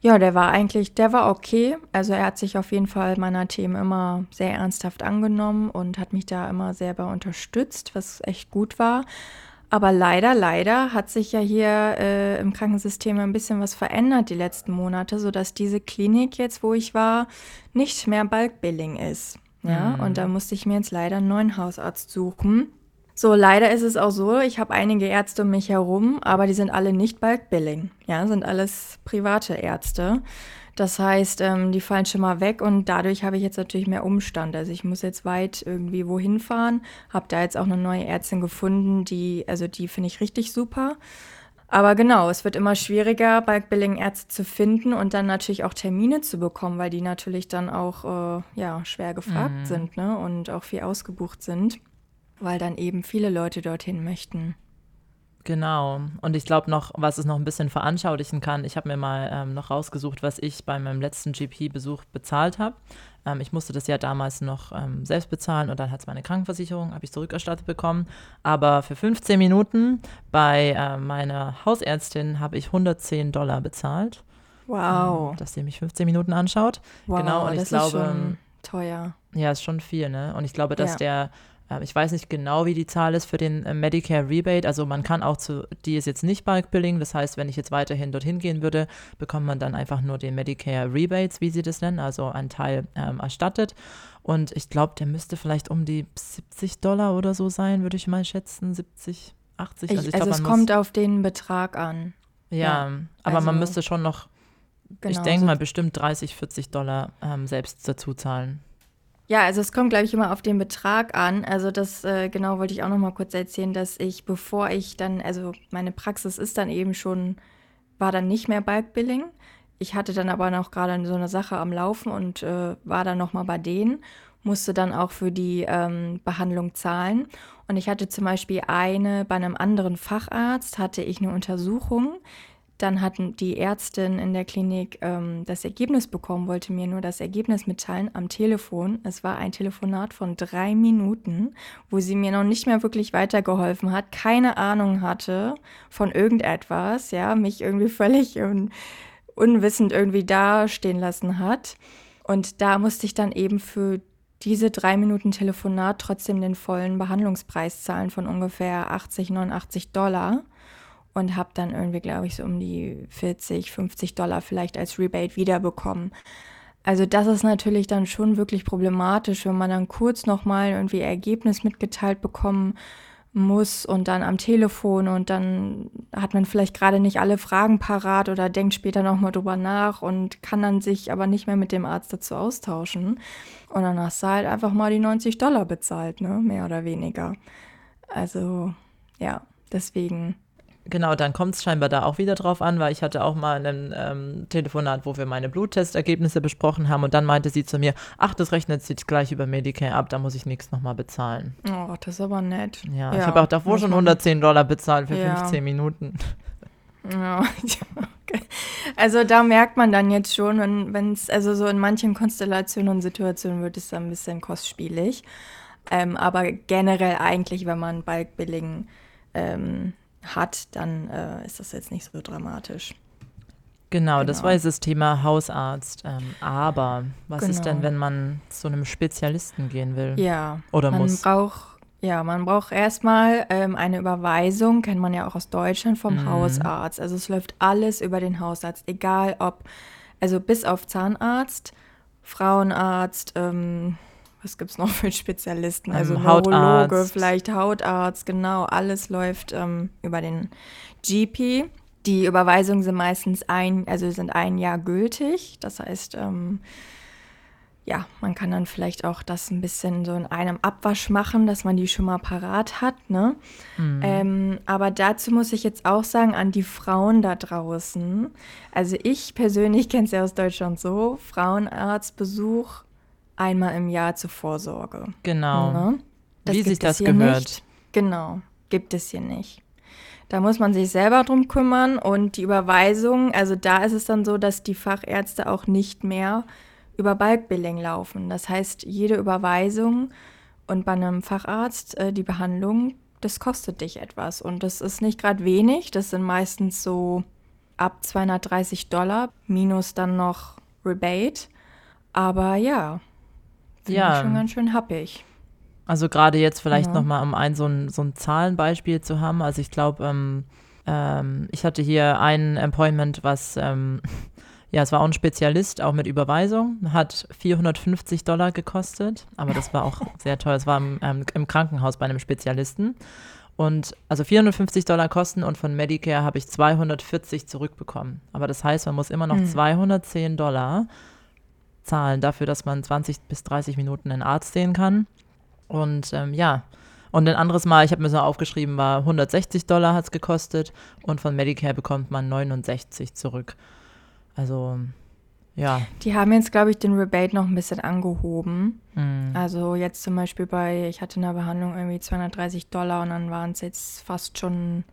Ja, der war eigentlich, der war okay. Also er hat sich auf jeden Fall meiner Themen immer sehr ernsthaft angenommen und hat mich da immer sehr bei unterstützt, was echt gut war. Aber leider, leider hat sich ja hier äh, im Krankensystem ein bisschen was verändert die letzten Monate, sodass diese Klinik jetzt, wo ich war, nicht mehr Bulkbilling ist. Ja, mhm. und da musste ich mir jetzt leider einen neuen Hausarzt suchen. So, leider ist es auch so, ich habe einige Ärzte um mich herum, aber die sind alle nicht Bulk Billing. Ja, sind alles private Ärzte. Das heißt, ähm, die fallen schon mal weg und dadurch habe ich jetzt natürlich mehr Umstand. Also ich muss jetzt weit irgendwie wohin fahren, habe da jetzt auch eine neue Ärztin gefunden, die, also die finde ich richtig super. Aber genau, es wird immer schwieriger, Bulk-Billing-Ärzte zu finden und dann natürlich auch Termine zu bekommen, weil die natürlich dann auch äh, ja, schwer gefragt mhm. sind ne? und auch viel ausgebucht sind weil dann eben viele Leute dorthin möchten. Genau. Und ich glaube noch, was es noch ein bisschen veranschaulichen kann, ich habe mir mal ähm, noch rausgesucht, was ich bei meinem letzten GP-Besuch bezahlt habe. Ähm, ich musste das ja damals noch ähm, selbst bezahlen und dann hat es meine Krankenversicherung, habe ich zurückerstattet bekommen. Aber für 15 Minuten bei äh, meiner Hausärztin habe ich 110 Dollar bezahlt. Wow. Ähm, dass sie mich 15 Minuten anschaut. Wow, genau, und ich das glaube, ist schon teuer. Ja, ist schon viel, ne? Und ich glaube, dass ja. der ähm, ich weiß nicht genau, wie die Zahl ist für den äh, Medicare Rebate. Also man kann auch zu, die ist jetzt nicht Bulk Billing. Das heißt, wenn ich jetzt weiterhin dorthin gehen würde, bekommt man dann einfach nur den Medicare Rebates, wie sie das nennen, also einen Teil ähm, erstattet. Und ich glaube, der müsste vielleicht um die 70 Dollar oder so sein, würde ich mal schätzen. 70, 80. Ich, also, ich glaub, also es kommt auf den Betrag an. Ja, ja aber also, man müsste schon noch, genau, ich denke so mal, bestimmt 30, 40 Dollar ähm, selbst dazu zahlen. Ja, also es kommt, glaube ich, immer auf den Betrag an. Also das äh, genau wollte ich auch noch mal kurz erzählen, dass ich, bevor ich dann, also meine Praxis ist dann eben schon, war dann nicht mehr Bulk-Billing. Ich hatte dann aber noch gerade so eine Sache am Laufen und äh, war dann noch mal bei denen, musste dann auch für die ähm, Behandlung zahlen. Und ich hatte zum Beispiel eine, bei einem anderen Facharzt hatte ich eine Untersuchung, dann hatten die Ärztin in der Klinik ähm, das Ergebnis bekommen, wollte mir nur das Ergebnis mitteilen am Telefon. Es war ein Telefonat von drei Minuten, wo sie mir noch nicht mehr wirklich weitergeholfen hat, keine Ahnung hatte von irgendetwas, ja, mich irgendwie völlig un unwissend irgendwie dastehen lassen hat. Und da musste ich dann eben für diese drei Minuten Telefonat trotzdem den vollen Behandlungspreis zahlen von ungefähr 80, 89 Dollar und habe dann irgendwie, glaube ich, so um die 40, 50 Dollar vielleicht als Rebate wiederbekommen. Also das ist natürlich dann schon wirklich problematisch, wenn man dann kurz nochmal irgendwie Ergebnis mitgeteilt bekommen muss und dann am Telefon und dann hat man vielleicht gerade nicht alle Fragen parat oder denkt später nochmal drüber nach und kann dann sich aber nicht mehr mit dem Arzt dazu austauschen. Und dann hast du halt einfach mal die 90 Dollar bezahlt, ne? Mehr oder weniger. Also ja, deswegen Genau, dann kommt es scheinbar da auch wieder drauf an, weil ich hatte auch mal ein ähm, Telefonat, wo wir meine Bluttestergebnisse besprochen haben und dann meinte sie zu mir, ach, das rechnet sich gleich über Medicare ab, da muss ich nichts nochmal bezahlen. Oh, das ist aber nett. Ja, ja ich habe auch davor schon 110 Dollar bezahlt für ja. 15 Minuten. Ja, okay. Also da merkt man dann jetzt schon, wenn es, also so in manchen Konstellationen und Situationen wird es dann ein bisschen kostspielig. Ähm, aber generell eigentlich, wenn man Bulk-Billing ähm, hat, dann äh, ist das jetzt nicht so dramatisch. Genau, genau, das war jetzt das Thema Hausarzt. Ähm, aber was genau. ist denn, genau. wenn man zu einem Spezialisten gehen will? Ja. Oder man muss? Braucht, ja, man braucht erstmal ähm, eine Überweisung, kennt man ja auch aus Deutschland, vom mhm. Hausarzt. Also es läuft alles über den Hausarzt, egal ob, also bis auf Zahnarzt, Frauenarzt, ähm, was gibt es noch für Spezialisten? Also ähm, Neurologe, vielleicht Hautarzt, genau, alles läuft ähm, über den GP. Die Überweisungen sind meistens ein, also sind ein Jahr gültig. Das heißt, ähm, ja, man kann dann vielleicht auch das ein bisschen so in einem Abwasch machen, dass man die schon mal parat hat. Ne? Mhm. Ähm, aber dazu muss ich jetzt auch sagen, an die Frauen da draußen. Also ich persönlich kenne es ja aus Deutschland so, Frauenarztbesuch einmal im Jahr zur Vorsorge. Genau. Ne? Wie sich das gehört. Nicht. Genau, gibt es hier nicht. Da muss man sich selber drum kümmern und die Überweisung, also da ist es dann so, dass die Fachärzte auch nicht mehr über Bulkbilling laufen. Das heißt, jede Überweisung und bei einem Facharzt äh, die Behandlung, das kostet dich etwas. Und das ist nicht gerade wenig, das sind meistens so ab 230 Dollar minus dann noch Rebate. Aber ja, Finde ja. ich schon ganz schön happig. Also gerade jetzt vielleicht ja. nochmal, um ein so, ein so ein Zahlenbeispiel zu haben. Also ich glaube, ähm, ähm, ich hatte hier ein Appointment, was, ähm, ja, es war auch ein Spezialist, auch mit Überweisung, hat 450 Dollar gekostet, aber das war auch sehr teuer. Es war im, ähm, im Krankenhaus bei einem Spezialisten. Und also 450 Dollar kosten und von Medicare habe ich 240 zurückbekommen. Aber das heißt, man muss immer noch hm. 210 Dollar zahlen dafür, dass man 20 bis 30 Minuten einen Arzt sehen kann. Und ähm, ja, und ein anderes Mal, ich habe mir so aufgeschrieben, war 160 Dollar hat es gekostet und von Medicare bekommt man 69 zurück. Also ja. Die haben jetzt, glaube ich, den Rebate noch ein bisschen angehoben. Mhm. Also jetzt zum Beispiel bei, ich hatte in der Behandlung irgendwie 230 Dollar und dann waren es jetzt fast schon,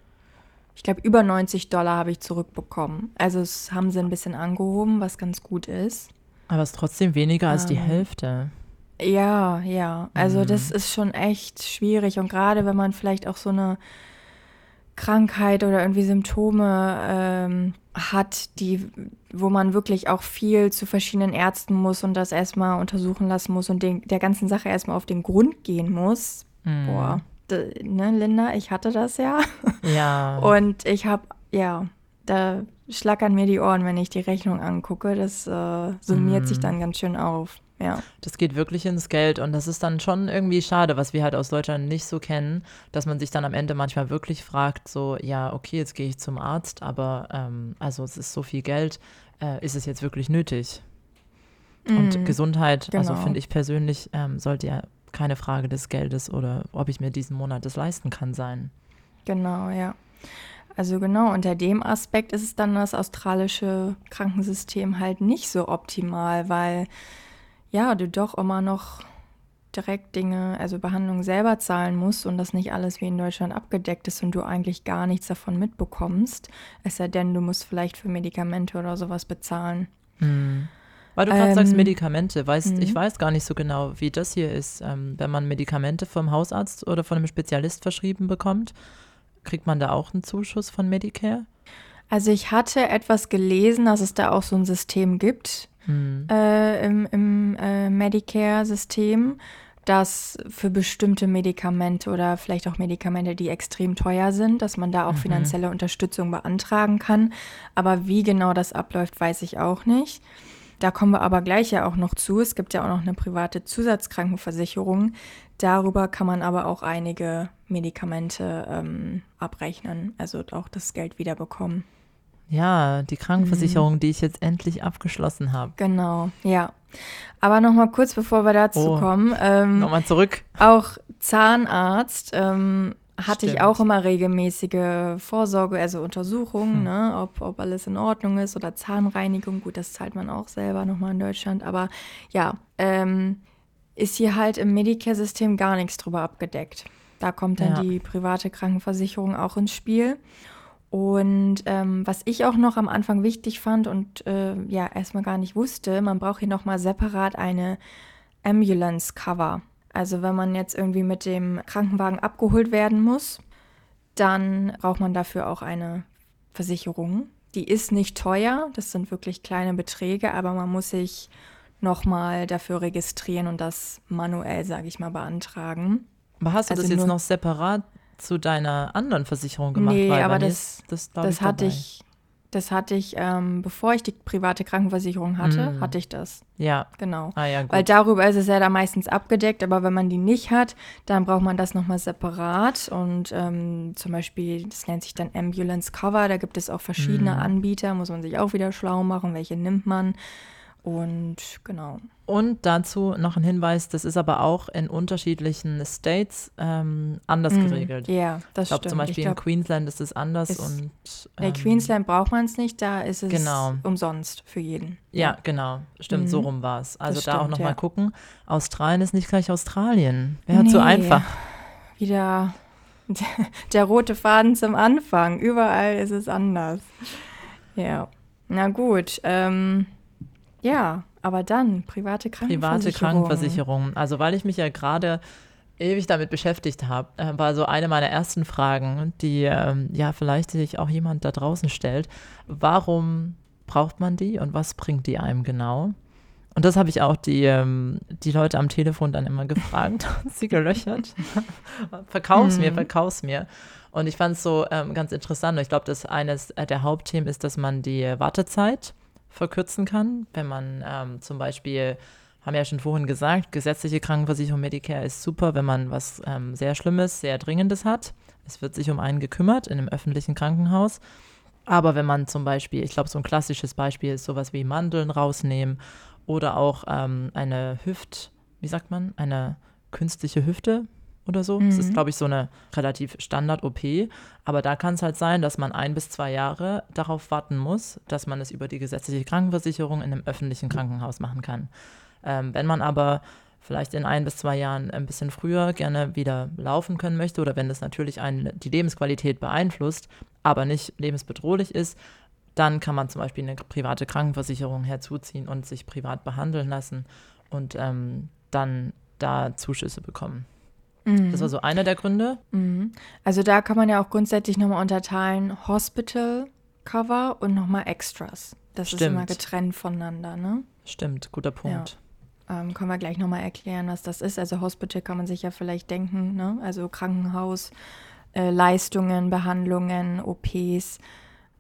ich glaube, über 90 Dollar habe ich zurückbekommen. Also es haben sie ein bisschen angehoben, was ganz gut ist. Aber es ist trotzdem weniger als die ähm, Hälfte. Ja, ja. Also mhm. das ist schon echt schwierig. Und gerade wenn man vielleicht auch so eine Krankheit oder irgendwie Symptome ähm, hat, die, wo man wirklich auch viel zu verschiedenen Ärzten muss und das erstmal untersuchen lassen muss und den, der ganzen Sache erstmal auf den Grund gehen muss. Mhm. Boah, ne, Linda, ich hatte das ja. Ja. Und ich habe, ja, da schlackern mir die Ohren, wenn ich die Rechnung angucke. Das äh, summiert mm. sich dann ganz schön auf. Ja. Das geht wirklich ins Geld und das ist dann schon irgendwie schade, was wir halt aus Deutschland nicht so kennen, dass man sich dann am Ende manchmal wirklich fragt, so, ja, okay, jetzt gehe ich zum Arzt, aber ähm, also es ist so viel Geld, äh, ist es jetzt wirklich nötig? Und mhm. Gesundheit, also genau. also finde ich persönlich, ähm, sollte ja keine Frage des Geldes oder ob ich mir diesen Monat das leisten kann sein. Genau, ja. Also genau, unter dem Aspekt ist es dann das australische Krankensystem halt nicht so optimal, weil ja, du doch immer noch direkt Dinge, also Behandlungen selber zahlen musst und das nicht alles wie in Deutschland abgedeckt ist und du eigentlich gar nichts davon mitbekommst. Es sei denn, du musst vielleicht für Medikamente oder sowas bezahlen. Hm. Weil du gerade ähm, sagst Medikamente, weißt, ich mhm. weiß gar nicht so genau, wie das hier ist. Ähm, wenn man Medikamente vom Hausarzt oder von einem Spezialist verschrieben bekommt, kriegt man da auch einen Zuschuss von Medicare? Also ich hatte etwas gelesen, dass es da auch so ein System gibt hm. äh, im, im äh, Medicare-System, dass für bestimmte Medikamente oder vielleicht auch Medikamente, die extrem teuer sind, dass man da auch mhm. finanzielle Unterstützung beantragen kann. Aber wie genau das abläuft, weiß ich auch nicht. Da kommen wir aber gleich ja auch noch zu. Es gibt ja auch noch eine private Zusatzkrankenversicherung. Darüber kann man aber auch einige Medikamente ähm, abrechnen, also auch das Geld wiederbekommen. Ja, die Krankenversicherung, mhm. die ich jetzt endlich abgeschlossen habe. Genau, ja. Aber nochmal kurz, bevor wir dazu oh, kommen. Ähm, nochmal zurück. Auch Zahnarzt ähm, hatte Stimmt. ich auch immer regelmäßige Vorsorge, also Untersuchungen, hm. ne, ob, ob alles in Ordnung ist oder Zahnreinigung. Gut, das zahlt man auch selber nochmal in Deutschland. Aber ja, ähm, ist hier halt im Medicare-System gar nichts drüber abgedeckt. Da kommt dann ja. die private Krankenversicherung auch ins Spiel. Und ähm, was ich auch noch am Anfang wichtig fand und äh, ja erstmal gar nicht wusste, man braucht hier nochmal separat eine Ambulance Cover. Also wenn man jetzt irgendwie mit dem Krankenwagen abgeholt werden muss, dann braucht man dafür auch eine Versicherung. Die ist nicht teuer, das sind wirklich kleine Beträge, aber man muss sich nochmal dafür registrieren und das manuell, sage ich mal, beantragen. Aber hast du also das jetzt noch separat zu deiner anderen Versicherung gemacht? Nee, aber das, das, das hatte ich das hatte ich, ähm, bevor ich die private Krankenversicherung hatte, mm. hatte ich das. Ja. Genau. Ah, ja, gut. Weil darüber ist es ja da meistens abgedeckt, aber wenn man die nicht hat, dann braucht man das nochmal separat. Und ähm, zum Beispiel, das nennt sich dann Ambulance Cover, da gibt es auch verschiedene mm. Anbieter, muss man sich auch wieder schlau machen, welche nimmt man. Und genau. Und dazu noch ein Hinweis, das ist aber auch in unterschiedlichen States ähm, anders mm, geregelt. Ja, das ich glaub, stimmt. Zum Beispiel glaub, in Queensland ist es anders. Ist, und, ähm, in Queensland braucht man es nicht, da ist es genau. umsonst für jeden. Ja, genau. Stimmt, mhm. so rum war es. Also da stimmt, auch nochmal ja. gucken. Australien ist nicht gleich Australien. Wäre nee, zu einfach. Wieder der rote Faden zum Anfang. Überall ist es anders. Ja. Na gut. Ähm, ja, aber dann private Krankenversicherung. Private Krankenversicherung. Also weil ich mich ja gerade ewig damit beschäftigt habe, äh, war so eine meiner ersten Fragen, die ähm, ja vielleicht sich auch jemand da draußen stellt. Warum braucht man die und was bringt die einem genau? Und das habe ich auch die, ähm, die Leute am Telefon dann immer gefragt, sie gelöchert. verkauf's mir, mhm. verkauf's mir. Und ich fand es so ähm, ganz interessant. Ich glaube, dass eines der Hauptthemen ist, dass man die Wartezeit verkürzen kann. Wenn man ähm, zum Beispiel, haben wir ja schon vorhin gesagt, gesetzliche Krankenversicherung Medicare ist super, wenn man was ähm, sehr Schlimmes, sehr Dringendes hat. Es wird sich um einen gekümmert in einem öffentlichen Krankenhaus. Aber wenn man zum Beispiel, ich glaube, so ein klassisches Beispiel ist sowas wie Mandeln rausnehmen oder auch ähm, eine Hüft, wie sagt man, eine künstliche Hüfte oder so. Mhm. Das ist, mhm. glaube ich, so eine relativ Standard-OP. Aber da kann es halt sein, dass man ein bis zwei Jahre darauf warten muss, dass man es über die gesetzliche Krankenversicherung in einem öffentlichen Krankenhaus machen kann. Ähm, wenn man aber vielleicht in ein bis zwei Jahren ein bisschen früher gerne wieder laufen können möchte oder wenn das natürlich einen, die Lebensqualität beeinflusst, aber nicht lebensbedrohlich ist, dann kann man zum Beispiel eine private Krankenversicherung herzuziehen und sich privat behandeln lassen und ähm, dann da Zuschüsse bekommen. Mhm. Das war so einer der Gründe. Mhm. Also da kann man ja auch grundsätzlich nochmal unterteilen Hospital Cover und nochmal Extras. Das Stimmt. ist immer getrennt voneinander, ne? Stimmt, guter Punkt. Ja. Ähm, können wir gleich nochmal erklären, was das ist. Also Hospital kann man sich ja vielleicht denken, ne? Also Krankenhaus, äh, Leistungen, Behandlungen, OPs.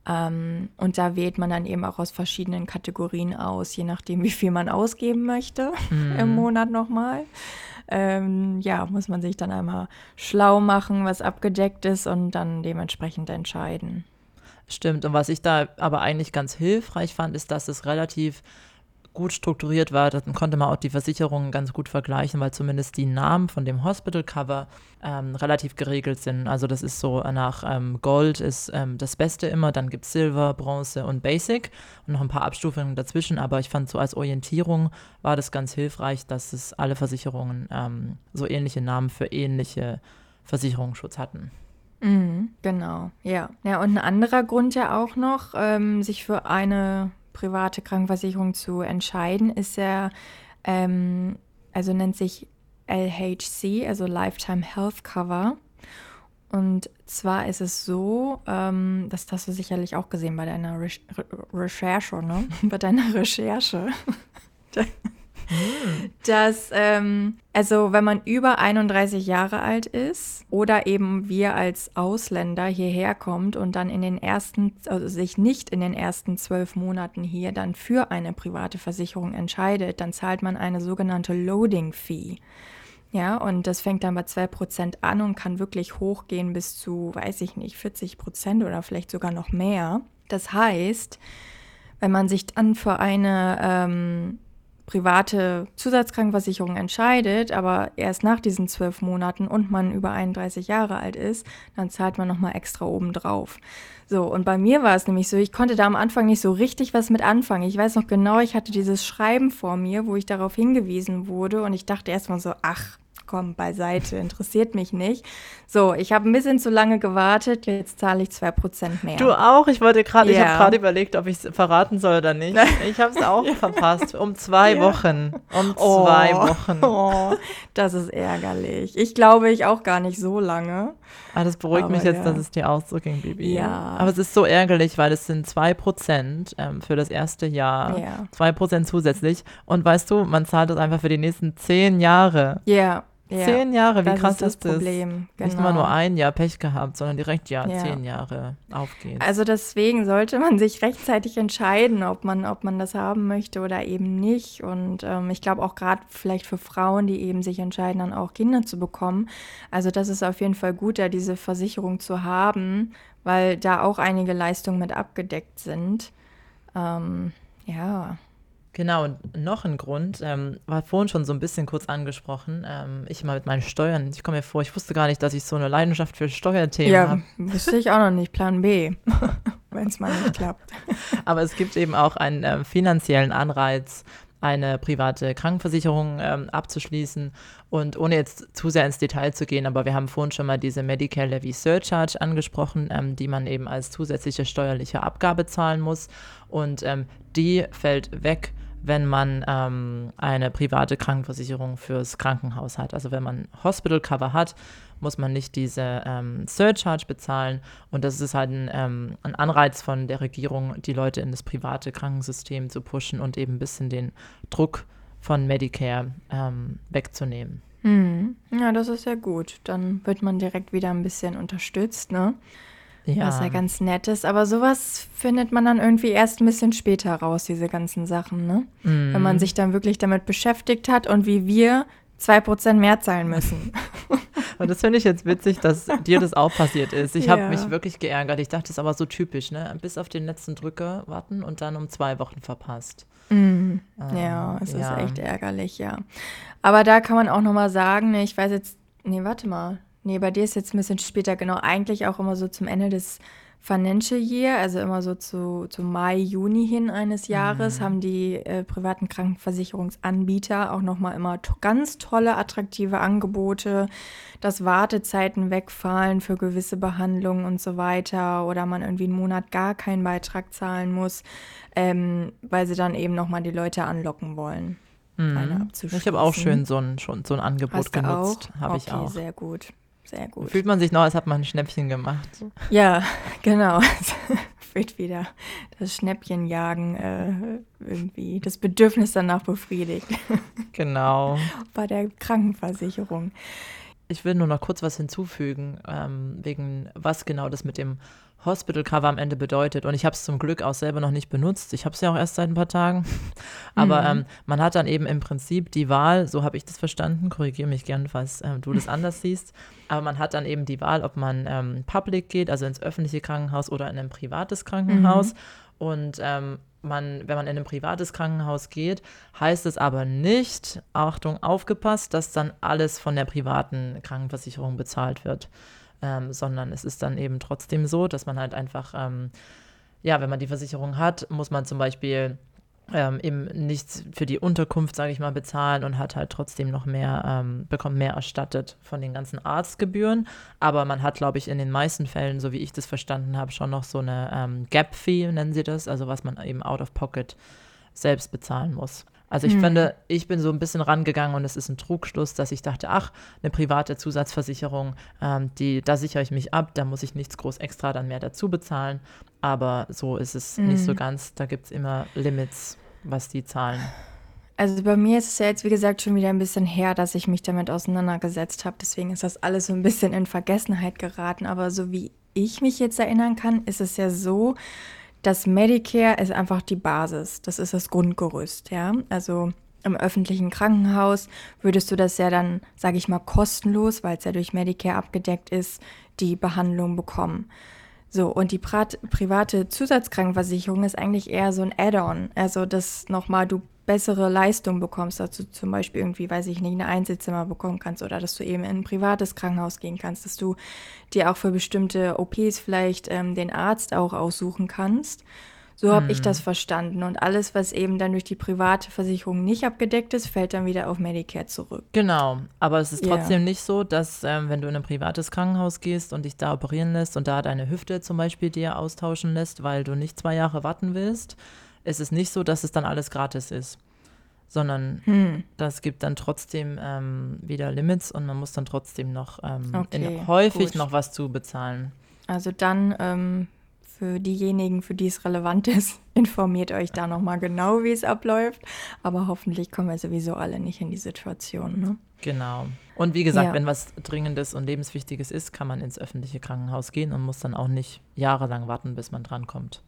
Ähm, und da wählt man dann eben auch aus verschiedenen Kategorien aus, je nachdem, wie viel man ausgeben möchte mhm. im Monat nochmal ähm, ja, muss man sich dann einmal schlau machen, was abgedeckt ist und dann dementsprechend entscheiden. Stimmt. Und was ich da aber eigentlich ganz hilfreich fand, ist, dass es relativ gut strukturiert war. Dann konnte man auch die Versicherungen ganz gut vergleichen, weil zumindest die Namen von dem Hospital Cover ähm, relativ geregelt sind. Also das ist so nach ähm, Gold ist ähm, das Beste immer, dann gibt es Silber, Bronze und Basic und noch ein paar Abstufungen dazwischen. Aber ich fand so als Orientierung war das ganz hilfreich, dass es alle Versicherungen ähm, so ähnliche Namen für ähnliche Versicherungsschutz hatten. Mhm, genau, ja. Ja, und ein anderer Grund ja auch noch, ähm, sich für eine private Krankenversicherung zu entscheiden, ist ja, ähm, also nennt sich LHC, also Lifetime Health Cover. Und zwar ist es so, ähm, das hast du sicherlich auch gesehen bei deiner Re Recherche, ne? bei deiner Recherche. dass, ähm, also wenn man über 31 Jahre alt ist oder eben wir als Ausländer hierher kommt und dann in den ersten, also sich nicht in den ersten zwölf Monaten hier dann für eine private Versicherung entscheidet, dann zahlt man eine sogenannte Loading Fee. Ja, und das fängt dann bei 2% an und kann wirklich hochgehen bis zu, weiß ich nicht, 40% oder vielleicht sogar noch mehr. Das heißt, wenn man sich dann für eine ähm, private Zusatzkrankenversicherung entscheidet, aber erst nach diesen zwölf Monaten und man über 31 Jahre alt ist, dann zahlt man nochmal extra obendrauf. So, und bei mir war es nämlich so, ich konnte da am Anfang nicht so richtig was mit anfangen. Ich weiß noch genau, ich hatte dieses Schreiben vor mir, wo ich darauf hingewiesen wurde und ich dachte erstmal so, ach, komm, beiseite, interessiert mich nicht. So, ich habe ein bisschen zu lange gewartet, jetzt zahle ich 2% mehr. Du auch? Ich wollte gerade, yeah. ich habe gerade überlegt, ob ich es verraten soll oder nicht. Ich habe es auch verpasst. Um zwei ja. Wochen. Um oh. zwei Wochen. Oh, das ist ärgerlich. Ich glaube, ich auch gar nicht so lange. Ah, das beruhigt Aber mich jetzt, ja. dass es dir auch so ging, Bibi. Ja. Aber es ist so ärgerlich, weil es sind 2% ähm, für das erste Jahr. Ja. 2% zusätzlich. Und weißt du, man zahlt das einfach für die nächsten zehn Jahre. Ja. Ja, zehn Jahre, wie krass ist das? das Problem. Genau. Nicht mal nur ein Jahr Pech gehabt, sondern direkt ja, ja, zehn Jahre aufgehen. Also deswegen sollte man sich rechtzeitig entscheiden, ob man, ob man das haben möchte oder eben nicht. Und ähm, ich glaube auch gerade vielleicht für Frauen, die eben sich entscheiden, dann auch Kinder zu bekommen. Also das ist auf jeden Fall gut, da diese Versicherung zu haben, weil da auch einige Leistungen mit abgedeckt sind. Ähm, ja. Genau, und noch ein Grund, ähm, war vorhin schon so ein bisschen kurz angesprochen, ähm, ich mal mit meinen Steuern, ich komme mir vor, ich wusste gar nicht, dass ich so eine Leidenschaft für Steuerthemen ja, habe. Ja, wusste ich auch noch nicht, Plan B, wenn es mal nicht klappt. Aber es gibt eben auch einen äh, finanziellen Anreiz, eine private Krankenversicherung ähm, abzuschließen. Und ohne jetzt zu sehr ins Detail zu gehen, aber wir haben vorhin schon mal diese Medicare Levy Surcharge angesprochen, ähm, die man eben als zusätzliche steuerliche Abgabe zahlen muss. Und ähm, die fällt weg, wenn man ähm, eine private Krankenversicherung fürs Krankenhaus hat. Also wenn man Hospital Cover hat, muss man nicht diese ähm, Surcharge bezahlen. Und das ist halt ein, ähm, ein, Anreiz von der Regierung, die Leute in das private Krankensystem zu pushen und eben ein bisschen den Druck von Medicare ähm, wegzunehmen. Hm. Ja, das ist ja gut. Dann wird man direkt wieder ein bisschen unterstützt, ne? Ja. Was ja ganz nett ist. Aber sowas findet man dann irgendwie erst ein bisschen später raus, diese ganzen Sachen, ne? Mm. Wenn man sich dann wirklich damit beschäftigt hat und wie wir 2% mehr zahlen müssen. Und das finde ich jetzt witzig, dass dir das auch passiert ist. Ich ja. habe mich wirklich geärgert. Ich dachte, das ist aber so typisch, ne? Bis auf den letzten Drücker warten und dann um zwei Wochen verpasst. Mm. Ähm, ja, es ja. ist echt ärgerlich, ja. Aber da kann man auch nochmal sagen, ne, ich weiß jetzt, nee, warte mal. Nee, bei dir ist jetzt ein bisschen später, genau. Eigentlich auch immer so zum Ende des Financial Year, also immer so zu, zu Mai, Juni hin eines Jahres, mhm. haben die äh, privaten Krankenversicherungsanbieter auch nochmal immer to ganz tolle, attraktive Angebote, dass Wartezeiten wegfallen für gewisse Behandlungen und so weiter oder man irgendwie einen Monat gar keinen Beitrag zahlen muss, ähm, weil sie dann eben nochmal die Leute anlocken wollen. Mhm. Ich habe auch schön so ein, schon so ein Angebot genutzt. Habe okay, ich auch. Sehr gut. Sehr gut. Fühlt man sich noch, als hat man ein Schnäppchen gemacht. Ja, genau. wird wieder das Schnäppchenjagen äh, irgendwie, das Bedürfnis danach befriedigt. Genau. Bei der Krankenversicherung. Ich will nur noch kurz was hinzufügen, ähm, wegen was genau das mit dem Hospital Cover am Ende bedeutet. Und ich habe es zum Glück auch selber noch nicht benutzt. Ich habe es ja auch erst seit ein paar Tagen. Aber mhm. ähm, man hat dann eben im Prinzip die Wahl, so habe ich das verstanden, korrigiere mich gern, falls ähm, du das anders siehst. Aber man hat dann eben die Wahl, ob man ähm, public geht, also ins öffentliche Krankenhaus oder in ein privates Krankenhaus. Mhm. Und ähm, man, wenn man in ein privates Krankenhaus geht, heißt es aber nicht, Achtung, aufgepasst, dass dann alles von der privaten Krankenversicherung bezahlt wird, ähm, sondern es ist dann eben trotzdem so, dass man halt einfach, ähm, ja, wenn man die Versicherung hat, muss man zum Beispiel ähm, eben nichts für die Unterkunft, sage ich mal, bezahlen und hat halt trotzdem noch mehr, ähm, bekommt mehr erstattet von den ganzen Arztgebühren. Aber man hat, glaube ich, in den meisten Fällen, so wie ich das verstanden habe, schon noch so eine ähm, Gap-Fee, nennen sie das, also was man eben out of pocket selbst bezahlen muss. Also ich hm. finde, ich bin so ein bisschen rangegangen und es ist ein Trugschluss, dass ich dachte, ach, eine private Zusatzversicherung, ähm, die, da sichere ich mich ab, da muss ich nichts groß extra dann mehr dazu bezahlen. Aber so ist es hm. nicht so ganz. Da gibt es immer Limits, was die zahlen. Also bei mir ist es ja jetzt, wie gesagt, schon wieder ein bisschen her, dass ich mich damit auseinandergesetzt habe. Deswegen ist das alles so ein bisschen in Vergessenheit geraten. Aber so wie ich mich jetzt erinnern kann, ist es ja so, das Medicare ist einfach die Basis. Das ist das Grundgerüst, ja. Also im öffentlichen Krankenhaus würdest du das ja dann, sage ich mal, kostenlos, weil es ja durch Medicare abgedeckt ist, die Behandlung bekommen. So, und die private Zusatzkrankenversicherung ist eigentlich eher so ein Add-on. Also, dass nochmal du bessere Leistung bekommst, dass du zum Beispiel irgendwie, weiß ich nicht, eine Einzelzimmer bekommen kannst oder dass du eben in ein privates Krankenhaus gehen kannst, dass du dir auch für bestimmte OPs vielleicht ähm, den Arzt auch aussuchen kannst. So habe hm. ich das verstanden. Und alles, was eben dann durch die private Versicherung nicht abgedeckt ist, fällt dann wieder auf Medicare zurück. Genau, aber es ist trotzdem yeah. nicht so, dass ähm, wenn du in ein privates Krankenhaus gehst und dich da operieren lässt und da deine Hüfte zum Beispiel dir austauschen lässt, weil du nicht zwei Jahre warten willst, ist es nicht so, dass es dann alles gratis ist, sondern hm. das gibt dann trotzdem ähm, wieder Limits und man muss dann trotzdem noch ähm, okay, in, häufig gut. noch was zu bezahlen. Also dann ähm, für diejenigen, für die es relevant ist, informiert euch da nochmal genau, wie es abläuft. Aber hoffentlich kommen wir sowieso alle nicht in die Situation. Ne? Genau. Und wie gesagt, ja. wenn was Dringendes und Lebenswichtiges ist, kann man ins öffentliche Krankenhaus gehen und muss dann auch nicht jahrelang warten, bis man drankommt.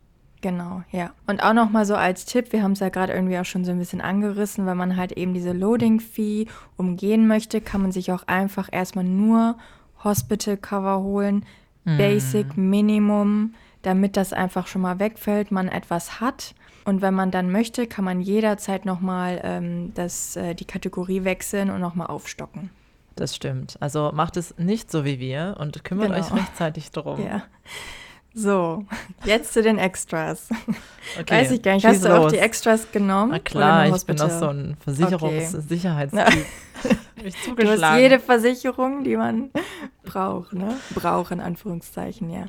Genau, ja. Und auch nochmal so als Tipp, wir haben es ja gerade irgendwie auch schon so ein bisschen angerissen, wenn man halt eben diese Loading-Fee umgehen möchte, kann man sich auch einfach erstmal nur Hospital-Cover holen, mhm. Basic, Minimum, damit das einfach schon mal wegfällt, man etwas hat. Und wenn man dann möchte, kann man jederzeit nochmal ähm, äh, die Kategorie wechseln und nochmal aufstocken. Das stimmt. Also macht es nicht so wie wir und kümmert genau. euch rechtzeitig drum. Ja. So, jetzt zu den Extras. Okay, Weiß ich gar nicht, hast du auch die Extras genommen? Na klar, ich bin doch so ein Versicherungssicherheitstyp. Okay. du hast jede Versicherung, die man braucht, ne? Braucht in Anführungszeichen, ja.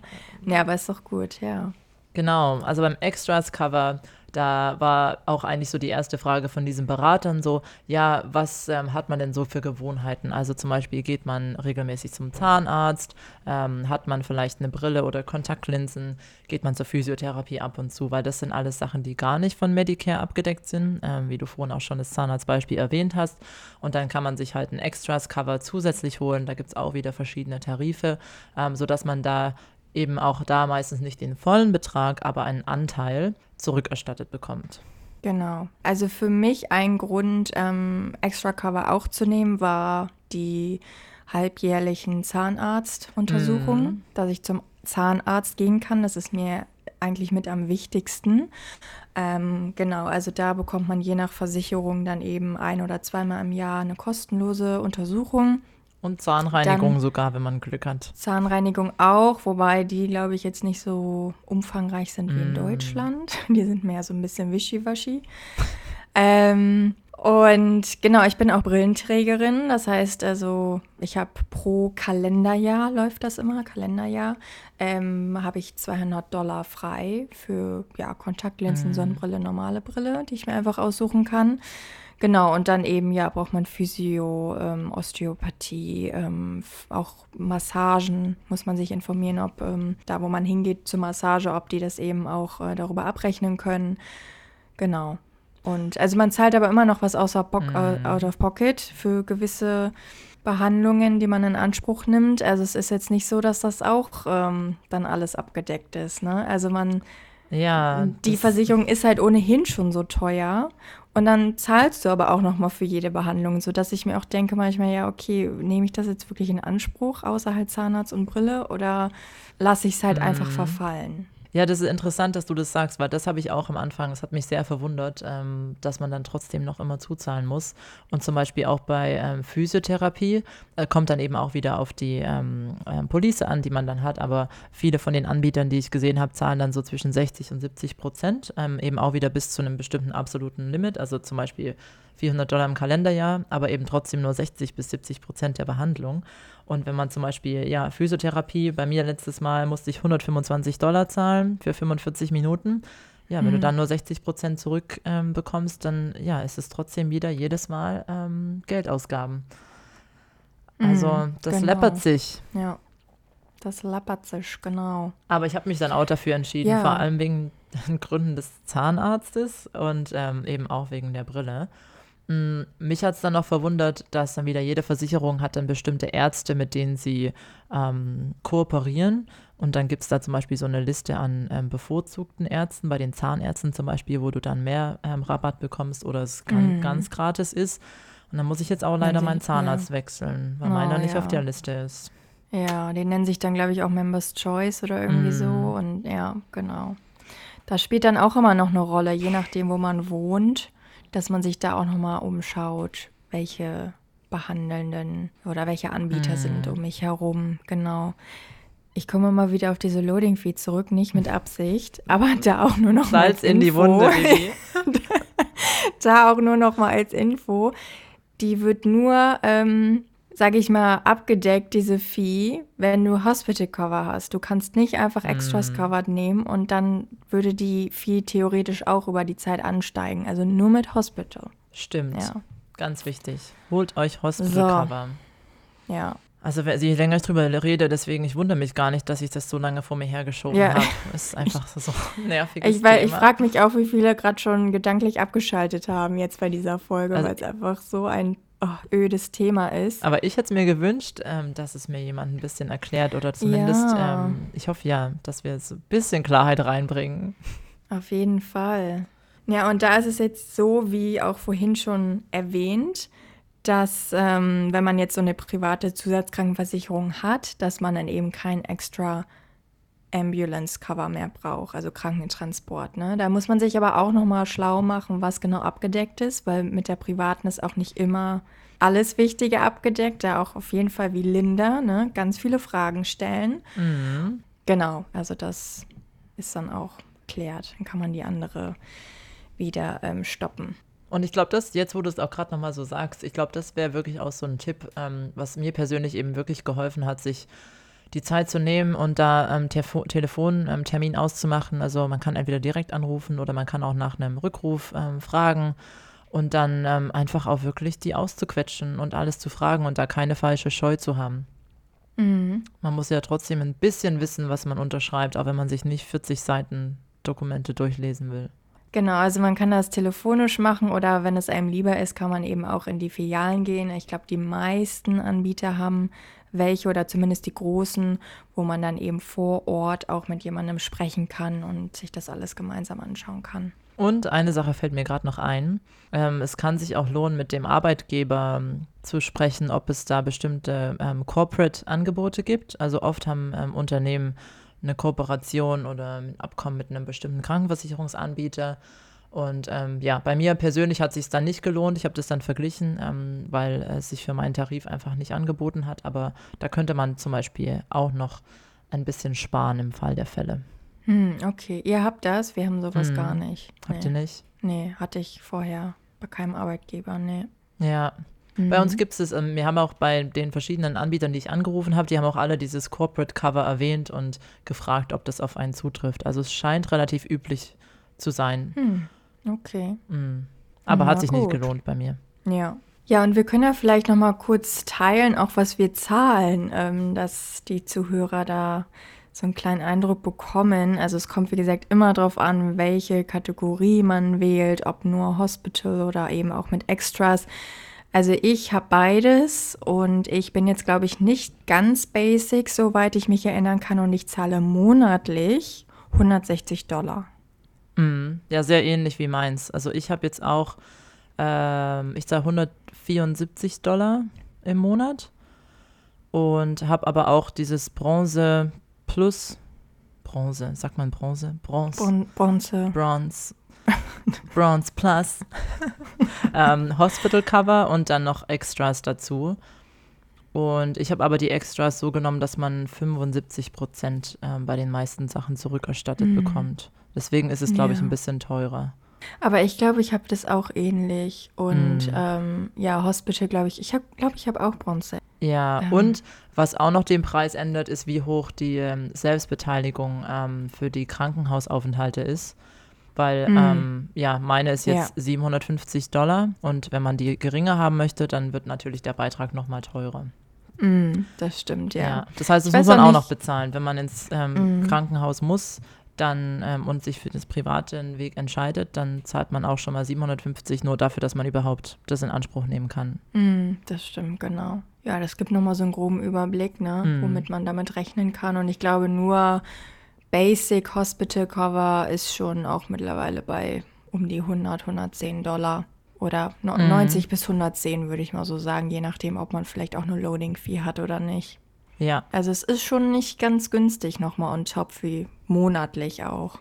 Ja, aber ist doch gut, ja. Genau, also beim Extras-Cover da war auch eigentlich so die erste Frage von diesen Beratern so, ja, was ähm, hat man denn so für Gewohnheiten? Also zum Beispiel geht man regelmäßig zum Zahnarzt, ähm, hat man vielleicht eine Brille oder Kontaktlinsen, geht man zur Physiotherapie ab und zu, weil das sind alles Sachen, die gar nicht von Medicare abgedeckt sind, ähm, wie du vorhin auch schon das Zahnarztbeispiel erwähnt hast. Und dann kann man sich halt ein Extras-Cover zusätzlich holen, da gibt es auch wieder verschiedene Tarife, ähm, sodass man da eben auch da meistens nicht den vollen Betrag, aber einen Anteil zurückerstattet bekommt. Genau. Also für mich ein Grund, ähm, Extra Cover auch zu nehmen, war die halbjährlichen Zahnarztuntersuchungen, mm. dass ich zum Zahnarzt gehen kann. Das ist mir eigentlich mit am wichtigsten. Ähm, genau, also da bekommt man je nach Versicherung dann eben ein oder zweimal im Jahr eine kostenlose Untersuchung. Und Zahnreinigung Dann sogar, wenn man Glück hat. Zahnreinigung auch, wobei die, glaube ich, jetzt nicht so umfangreich sind wie in mm. Deutschland. Die sind mehr so ein bisschen wischiwaschi. ähm, und genau, ich bin auch Brillenträgerin. Das heißt also, ich habe pro Kalenderjahr, läuft das immer, Kalenderjahr, ähm, habe ich 200 Dollar frei für ja, Kontaktlinsen, mm. Sonnenbrille, normale Brille, die ich mir einfach aussuchen kann. Genau, und dann eben, ja, braucht man Physio, ähm, Osteopathie, ähm, auch Massagen, muss man sich informieren, ob ähm, da, wo man hingeht zur Massage, ob die das eben auch äh, darüber abrechnen können. Genau. Und also man zahlt aber immer noch was außer po mm. out of pocket für gewisse Behandlungen, die man in Anspruch nimmt. Also es ist jetzt nicht so, dass das auch ähm, dann alles abgedeckt ist. Ne? Also man ja, die Versicherung ist halt ohnehin schon so teuer und dann zahlst du aber auch noch mal für jede Behandlung, sodass ich mir auch denke manchmal, ja, okay, nehme ich das jetzt wirklich in Anspruch, außer halt Zahnarzt und Brille, oder lasse ich es halt mhm. einfach verfallen? Ja, das ist interessant, dass du das sagst, weil das habe ich auch am Anfang, das hat mich sehr verwundert, ähm, dass man dann trotzdem noch immer zuzahlen muss. Und zum Beispiel auch bei ähm, Physiotherapie äh, kommt dann eben auch wieder auf die ähm, äh, Police an, die man dann hat. Aber viele von den Anbietern, die ich gesehen habe, zahlen dann so zwischen 60 und 70 Prozent, ähm, eben auch wieder bis zu einem bestimmten absoluten Limit. Also zum Beispiel 400 Dollar im Kalenderjahr, aber eben trotzdem nur 60 bis 70 Prozent der Behandlung. Und wenn man zum Beispiel, ja, Physiotherapie, bei mir letztes Mal musste ich 125 Dollar zahlen für 45 Minuten. Ja, wenn mhm. du dann nur 60 Prozent zurückbekommst, ähm, dann ja, ist es trotzdem wieder jedes Mal ähm, Geldausgaben. Also mhm, das genau. läppert sich. Ja, das läppert sich, genau. Aber ich habe mich dann auch dafür entschieden, ja. vor allem wegen den Gründen des Zahnarztes und ähm, eben auch wegen der Brille. Mm, mich hat es dann noch verwundert, dass dann wieder jede Versicherung hat dann bestimmte Ärzte, mit denen sie ähm, kooperieren. Und dann gibt es da zum Beispiel so eine Liste an ähm, bevorzugten Ärzten, bei den Zahnärzten zum Beispiel, wo du dann mehr ähm, Rabatt bekommst oder es mm. ganz gratis ist. Und dann muss ich jetzt auch leider meinen Zahnarzt ja. wechseln, weil oh, meiner nicht ja. auf der Liste ist. Ja, die nennen sich dann, glaube ich, auch Members Choice oder irgendwie mm. so. Und ja, genau. Das spielt dann auch immer noch eine Rolle, je nachdem, wo man wohnt dass man sich da auch nochmal umschaut, welche behandelnden oder welche Anbieter mhm. sind um mich herum. Genau. Ich komme mal wieder auf diese Loading Feed zurück, nicht mit Absicht, aber da auch nur noch Salz in die Wunde. da auch nur noch mal als Info. Die wird nur ähm, sage ich mal, abgedeckt, diese Fee, wenn du Hospital Cover hast. Du kannst nicht einfach Extras mm. Covered nehmen und dann würde die Fee theoretisch auch über die Zeit ansteigen. Also nur mit Hospital. Stimmt. Ja. Ganz wichtig. Holt euch Hospital so. Cover. Ja. Also je länger ich drüber rede, deswegen, ich wundere mich gar nicht, dass ich das so lange vor mir hergeschoben ja. habe. Ist einfach so ein nerviges ich, weil, Thema. Ich frage mich auch, wie viele gerade schon gedanklich abgeschaltet haben jetzt bei dieser Folge, also, weil es einfach so ein oh, ödes Thema ist. Aber ich hätte es mir gewünscht, ähm, dass es mir jemand ein bisschen erklärt oder zumindest, ja. ähm, ich hoffe ja, dass wir so ein bisschen Klarheit reinbringen. Auf jeden Fall. Ja, und da ist es jetzt so, wie auch vorhin schon erwähnt, dass ähm, wenn man jetzt so eine private Zusatzkrankenversicherung hat, dass man dann eben kein extra Ambulance-Cover mehr braucht, also Krankentransport. Ne? Da muss man sich aber auch nochmal schlau machen, was genau abgedeckt ist, weil mit der privaten ist auch nicht immer alles Wichtige abgedeckt, da auch auf jeden Fall wie Linda ne, ganz viele Fragen stellen. Mhm. Genau, also das ist dann auch klärt. Dann kann man die andere wieder ähm, stoppen. Und ich glaube, das, jetzt wo du es auch gerade nochmal so sagst, ich glaube, das wäre wirklich auch so ein Tipp, ähm, was mir persönlich eben wirklich geholfen hat, sich die Zeit zu nehmen und da ähm, Telefontermin ähm, auszumachen. Also man kann entweder direkt anrufen oder man kann auch nach einem Rückruf ähm, fragen und dann ähm, einfach auch wirklich die auszuquetschen und alles zu fragen und da keine falsche Scheu zu haben. Mhm. Man muss ja trotzdem ein bisschen wissen, was man unterschreibt, auch wenn man sich nicht 40 Seiten Dokumente durchlesen will. Genau, also man kann das telefonisch machen oder wenn es einem lieber ist, kann man eben auch in die Filialen gehen. Ich glaube, die meisten Anbieter haben welche oder zumindest die großen, wo man dann eben vor Ort auch mit jemandem sprechen kann und sich das alles gemeinsam anschauen kann. Und eine Sache fällt mir gerade noch ein. Ähm, es kann sich auch lohnen, mit dem Arbeitgeber ähm, zu sprechen, ob es da bestimmte ähm, Corporate-Angebote gibt. Also oft haben ähm, Unternehmen eine Kooperation oder ein Abkommen mit einem bestimmten Krankenversicherungsanbieter und ähm, ja, bei mir persönlich hat es sich dann nicht gelohnt. Ich habe das dann verglichen, ähm, weil es sich für meinen Tarif einfach nicht angeboten hat. Aber da könnte man zum Beispiel auch noch ein bisschen sparen im Fall der Fälle. Hm, okay, ihr habt das, wir haben sowas hm. gar nicht. Nee. Habt ihr nicht? Nee, hatte ich vorher bei keinem Arbeitgeber, nee. Ja. Mhm. Bei uns gibt es, ähm, wir haben auch bei den verschiedenen Anbietern, die ich angerufen habe, die haben auch alle dieses Corporate Cover erwähnt und gefragt, ob das auf einen zutrifft. Also es scheint relativ üblich zu sein. Hm. Okay. Mhm. Aber Na, hat sich gut. nicht gelohnt bei mir. Ja. Ja, und wir können ja vielleicht noch mal kurz teilen, auch was wir zahlen, ähm, dass die Zuhörer da so einen kleinen Eindruck bekommen. Also es kommt, wie gesagt, immer darauf an, welche Kategorie man wählt, ob nur Hospital oder eben auch mit Extras. Also ich habe beides und ich bin jetzt, glaube ich, nicht ganz basic, soweit ich mich erinnern kann, und ich zahle monatlich 160 Dollar. Mm, ja, sehr ähnlich wie meins. Also ich habe jetzt auch, ähm, ich zahle 174 Dollar im Monat und habe aber auch dieses Bronze Plus Bronze, sagt man Bronze? Bronze. Bon Bronze. Bronze. Bronze Plus. ähm, Hospital Cover und dann noch Extras dazu. Und ich habe aber die Extras so genommen, dass man 75 Prozent äh, bei den meisten Sachen zurückerstattet Mhm. bekommt. Deswegen ist es, glaube ich, Ja. ein bisschen teurer. Aber ich glaube, ich habe das auch ähnlich. Und Mm. ähm, ja, Hospital, glaube ich. Ich habe, glaube ich, habe auch Bronze. Ja, Ähm. und was auch noch den Preis ändert, ist, wie hoch die ähm, Selbstbeteiligung ähm, für die Krankenhausaufenthalte ist. Weil, Mm. ähm, ja, meine ist jetzt Ja. 750 Dollar und wenn man die geringer haben möchte, dann wird natürlich der Beitrag nochmal teurer. Mm, das stimmt, ja. Das heißt, das Ich muss man auch auch noch nicht- bezahlen. Wenn man ins ähm, Mm. Krankenhaus muss dann ähm, und sich für das private Weg entscheidet, dann zahlt man auch schon mal 750 nur dafür, dass man überhaupt das in Anspruch nehmen kann. Mm, das stimmt, genau. Ja, das gibt nochmal so einen groben Überblick, ne, Mm. womit man damit rechnen kann. Und ich glaube, nur Basic Hospital Cover ist schon auch mittlerweile bei um die 100, 110 Dollar. Oder no- Mm. 90 bis 110, würde ich mal so sagen, je nachdem, ob man vielleicht auch eine Loading-Fee hat oder nicht. Ja, Also es ist schon nicht ganz günstig nochmal on top, wie monatlich auch.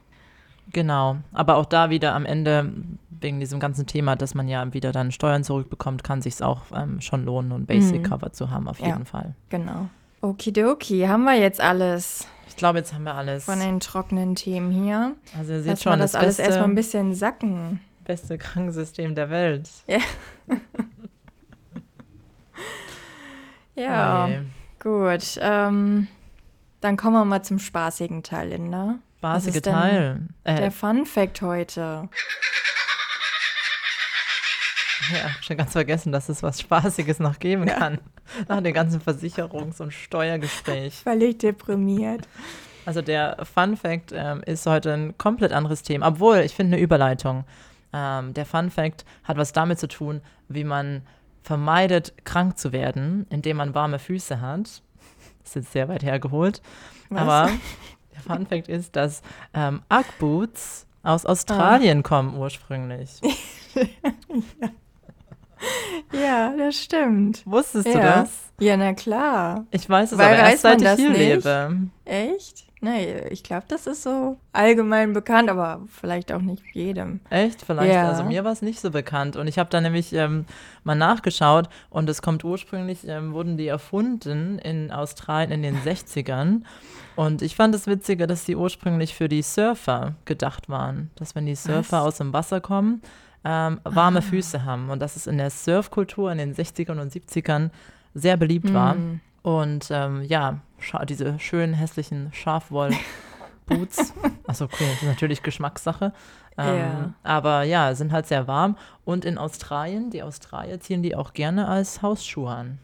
Genau, aber auch da wieder am Ende, wegen diesem ganzen Thema, dass man ja wieder dann Steuern zurückbekommt, kann sich auch ähm, schon lohnen, ein Basic Mhm. Cover zu haben, auf Ja. jeden Fall. Genau. Okidoki, haben wir jetzt alles Ich glaube, jetzt haben wir alles. von den trockenen Themen hier. Also ihr seht Lass schon, das, das alles beste, erstmal ein bisschen sacken. beste Krankensystem der Welt. Ja, Oh je. Gut. Ähm, dann kommen wir mal zum spaßigen Teil, Linda. Spaßige Teil. Äh, Der Fun Fact heute. ja, schon ganz vergessen, dass es was Spaßiges noch geben kann. Nach dem ganzen Versicherungs- und Steuergespräch. Völlig deprimiert. Also der Fun Fact ähm, ist heute ein komplett anderes Thema, obwohl ich finde eine Überleitung. Ähm, der Fun Fact hat was damit zu tun, wie man vermeidet, krank zu werden, indem man warme Füße hat. Das ist jetzt sehr weit hergeholt. Was? Aber der Fun Fact ist, dass ähm, Ugg-Boots aus Australien kommen ursprünglich. Ja, das stimmt. Wusstest du Ja. das? Ja, na klar. Ich weiß es Weil aber erst seit ich hier nicht? lebe. Echt? Nee, ich glaube, das ist so allgemein bekannt, aber vielleicht auch nicht jedem. Echt? Vielleicht. Ja. Also mir war es nicht so bekannt. Und ich habe da nämlich ähm, mal nachgeschaut und es kommt ursprünglich, ähm, wurden die erfunden in Australien in den 60ern. Und ich fand es witziger, dass die ursprünglich für die Surfer gedacht waren. Dass wenn die Surfer Was? aus dem Wasser kommen, ähm, warme Füße haben. Und dass es in der Surfkultur in den 60ern und 70ern sehr beliebt war. Und ähm, ja, diese schönen hässlichen Schafwoll-Boots. Achso, okay, das ist natürlich Geschmackssache. Ähm, Ja. Aber ja, sind halt sehr warm. Und in Australien, die Australier ziehen die auch gerne als Hausschuhe an.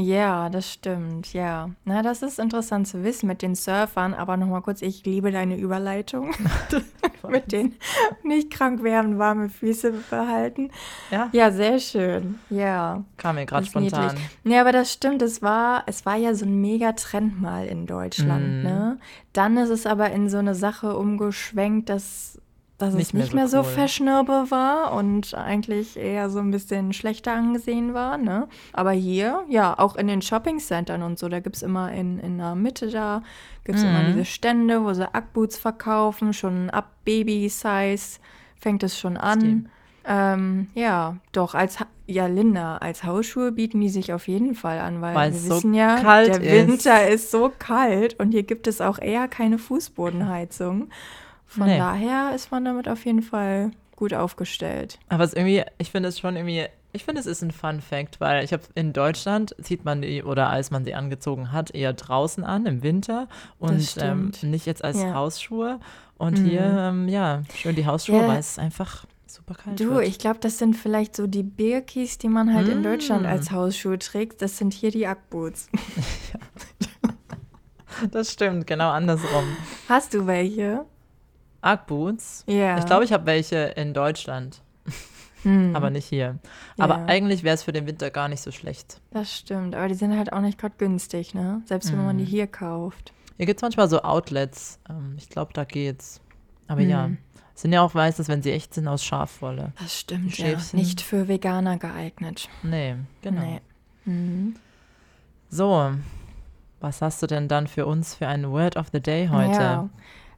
Ja, das stimmt, ja. Na, das ist interessant zu wissen mit den Surfern, aber nochmal kurz, ich liebe deine Überleitung mit den nicht krank werden, warme Füße behalten. Ja, Ja, sehr schön, ja. kam mir gerade ist niedlich. spontan. Nee, aber das stimmt, es war, es war ja so ein mega Trend mal in Deutschland, Mhm. ne? Dann ist es aber in so eine Sache umgeschwenkt, dass, dass Nicht es mehr nicht so mehr so cool. fashionable war und eigentlich eher so ein bisschen schlechter angesehen war, ne? Aber hier, ja, auch in den Shoppingcentern und so, da gibt es immer in, in der Mitte da, gibt es immer Mhm. diese Stände, wo sie Ackboots verkaufen, schon ab Baby-Size fängt es schon an. Ähm, ja, doch, als, ja, Linda, als Hausschuhe bieten die sich auf jeden Fall an, weil Weil wir so wissen ja, kalt der ist. Winter ist so kalt und hier gibt es auch eher keine Fußbodenheizung. Von Nee. daher ist man damit auf jeden Fall gut aufgestellt. Aber es ist irgendwie, ich finde es schon irgendwie, ich finde es ist ein Fun Fact, weil ich habe in Deutschland zieht man die oder als man sie angezogen hat, eher draußen an im Winter und ähm, nicht jetzt als Ja. Hausschuhe. Und Mhm. hier, ähm, ja, schön die Hausschuhe, Ja. weil es einfach super kalt Du, wird. ich glaube, das sind vielleicht so die Birkis, die man halt in Mm. Deutschland als Hausschuhe trägt. Das sind hier die Ackboots. das stimmt, genau andersrum. Hast du welche? Ugg-Boots. Ja. Ich glaube, ich habe welche in Deutschland, Hm, aber nicht hier. Aber Ja. eigentlich wäre es für den Winter gar nicht so schlecht. Das stimmt, aber die sind halt auch nicht gerade günstig, ne? Selbst wenn man die Mhm. hier kauft. Hier gibt es manchmal so Outlets. Ähm, ich glaube, da geht's. Aber ja, Hm. sind ja auch meistens, wenn sie echt sind, aus Schafwolle. Das stimmt, ja. Nicht für Veganer geeignet. Nee, genau. Nee. Mhm. So, was hast du denn dann für uns für ein Word of the Day heute? Ja.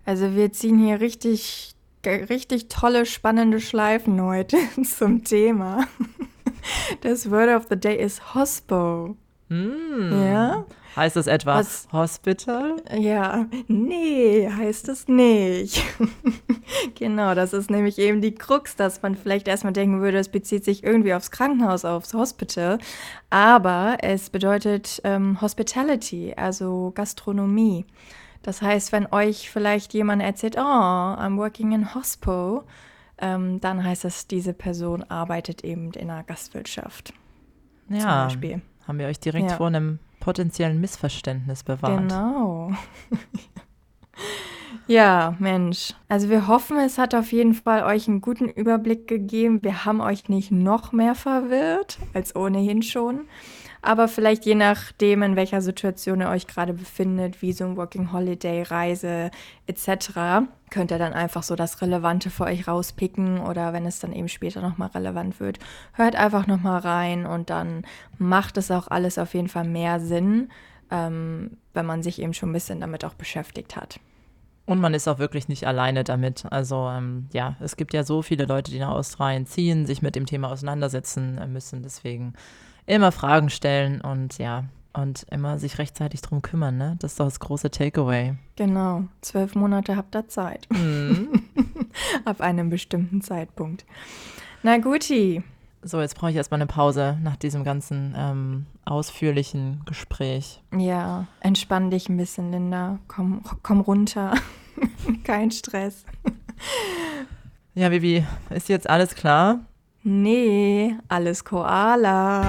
Also wir ziehen hier richtig, richtig tolle, spannende Schleifen heute zum Thema. Das Word of the Day ist Hospo. Mm. Ja? Heißt das etwa Was? Hospital? Ja, nee, heißt es nicht. genau, das ist nämlich eben die Krux, dass man vielleicht erstmal denken würde, es bezieht sich irgendwie aufs Krankenhaus, aufs Hospital. Aber es bedeutet ähm, Hospitality, also Gastronomie. Das heißt, wenn euch vielleicht jemand erzählt, oh, I'm working in Hospo, ähm, dann heißt das, diese Person arbeitet eben in einer Gastwirtschaft. Ja, zum Beispiel. haben wir euch direkt ja. vor einem potenziellen Missverständnis bewahrt. Genau. ja, Mensch. Also wir hoffen, es hat auf jeden Fall euch einen guten Überblick gegeben. Wir haben euch nicht noch mehr verwirrt als ohnehin schon. Aber vielleicht je nachdem, in welcher Situation ihr euch gerade befindet, wie so ein Working Holiday, Reise etc., könnt ihr dann einfach so das Relevante für euch rauspicken oder wenn es dann eben später nochmal relevant wird, hört einfach nochmal rein und dann macht es auch alles auf jeden Fall mehr Sinn, ähm, wenn man sich eben schon ein bisschen damit auch beschäftigt hat. Und man ist auch wirklich nicht alleine damit. Also ähm, ja, es gibt ja so viele Leute, die nach Australien ziehen, sich mit dem Thema auseinandersetzen äh, müssen. Deswegen immer Fragen stellen und ja, und immer sich rechtzeitig drum kümmern, ne? Das ist doch das große Takeaway. Genau. Zwölf Monate habt ihr Zeit. Mhm. Ab einem bestimmten Zeitpunkt. Na guti. So, jetzt brauche ich erstmal eine Pause nach diesem ganzen ähm, ausführlichen Gespräch. Ja, entspann dich ein bisschen, Linda. Komm, komm runter. Kein Stress. Ja, Vivi, ist jetzt alles klar? Nee, alles Koala.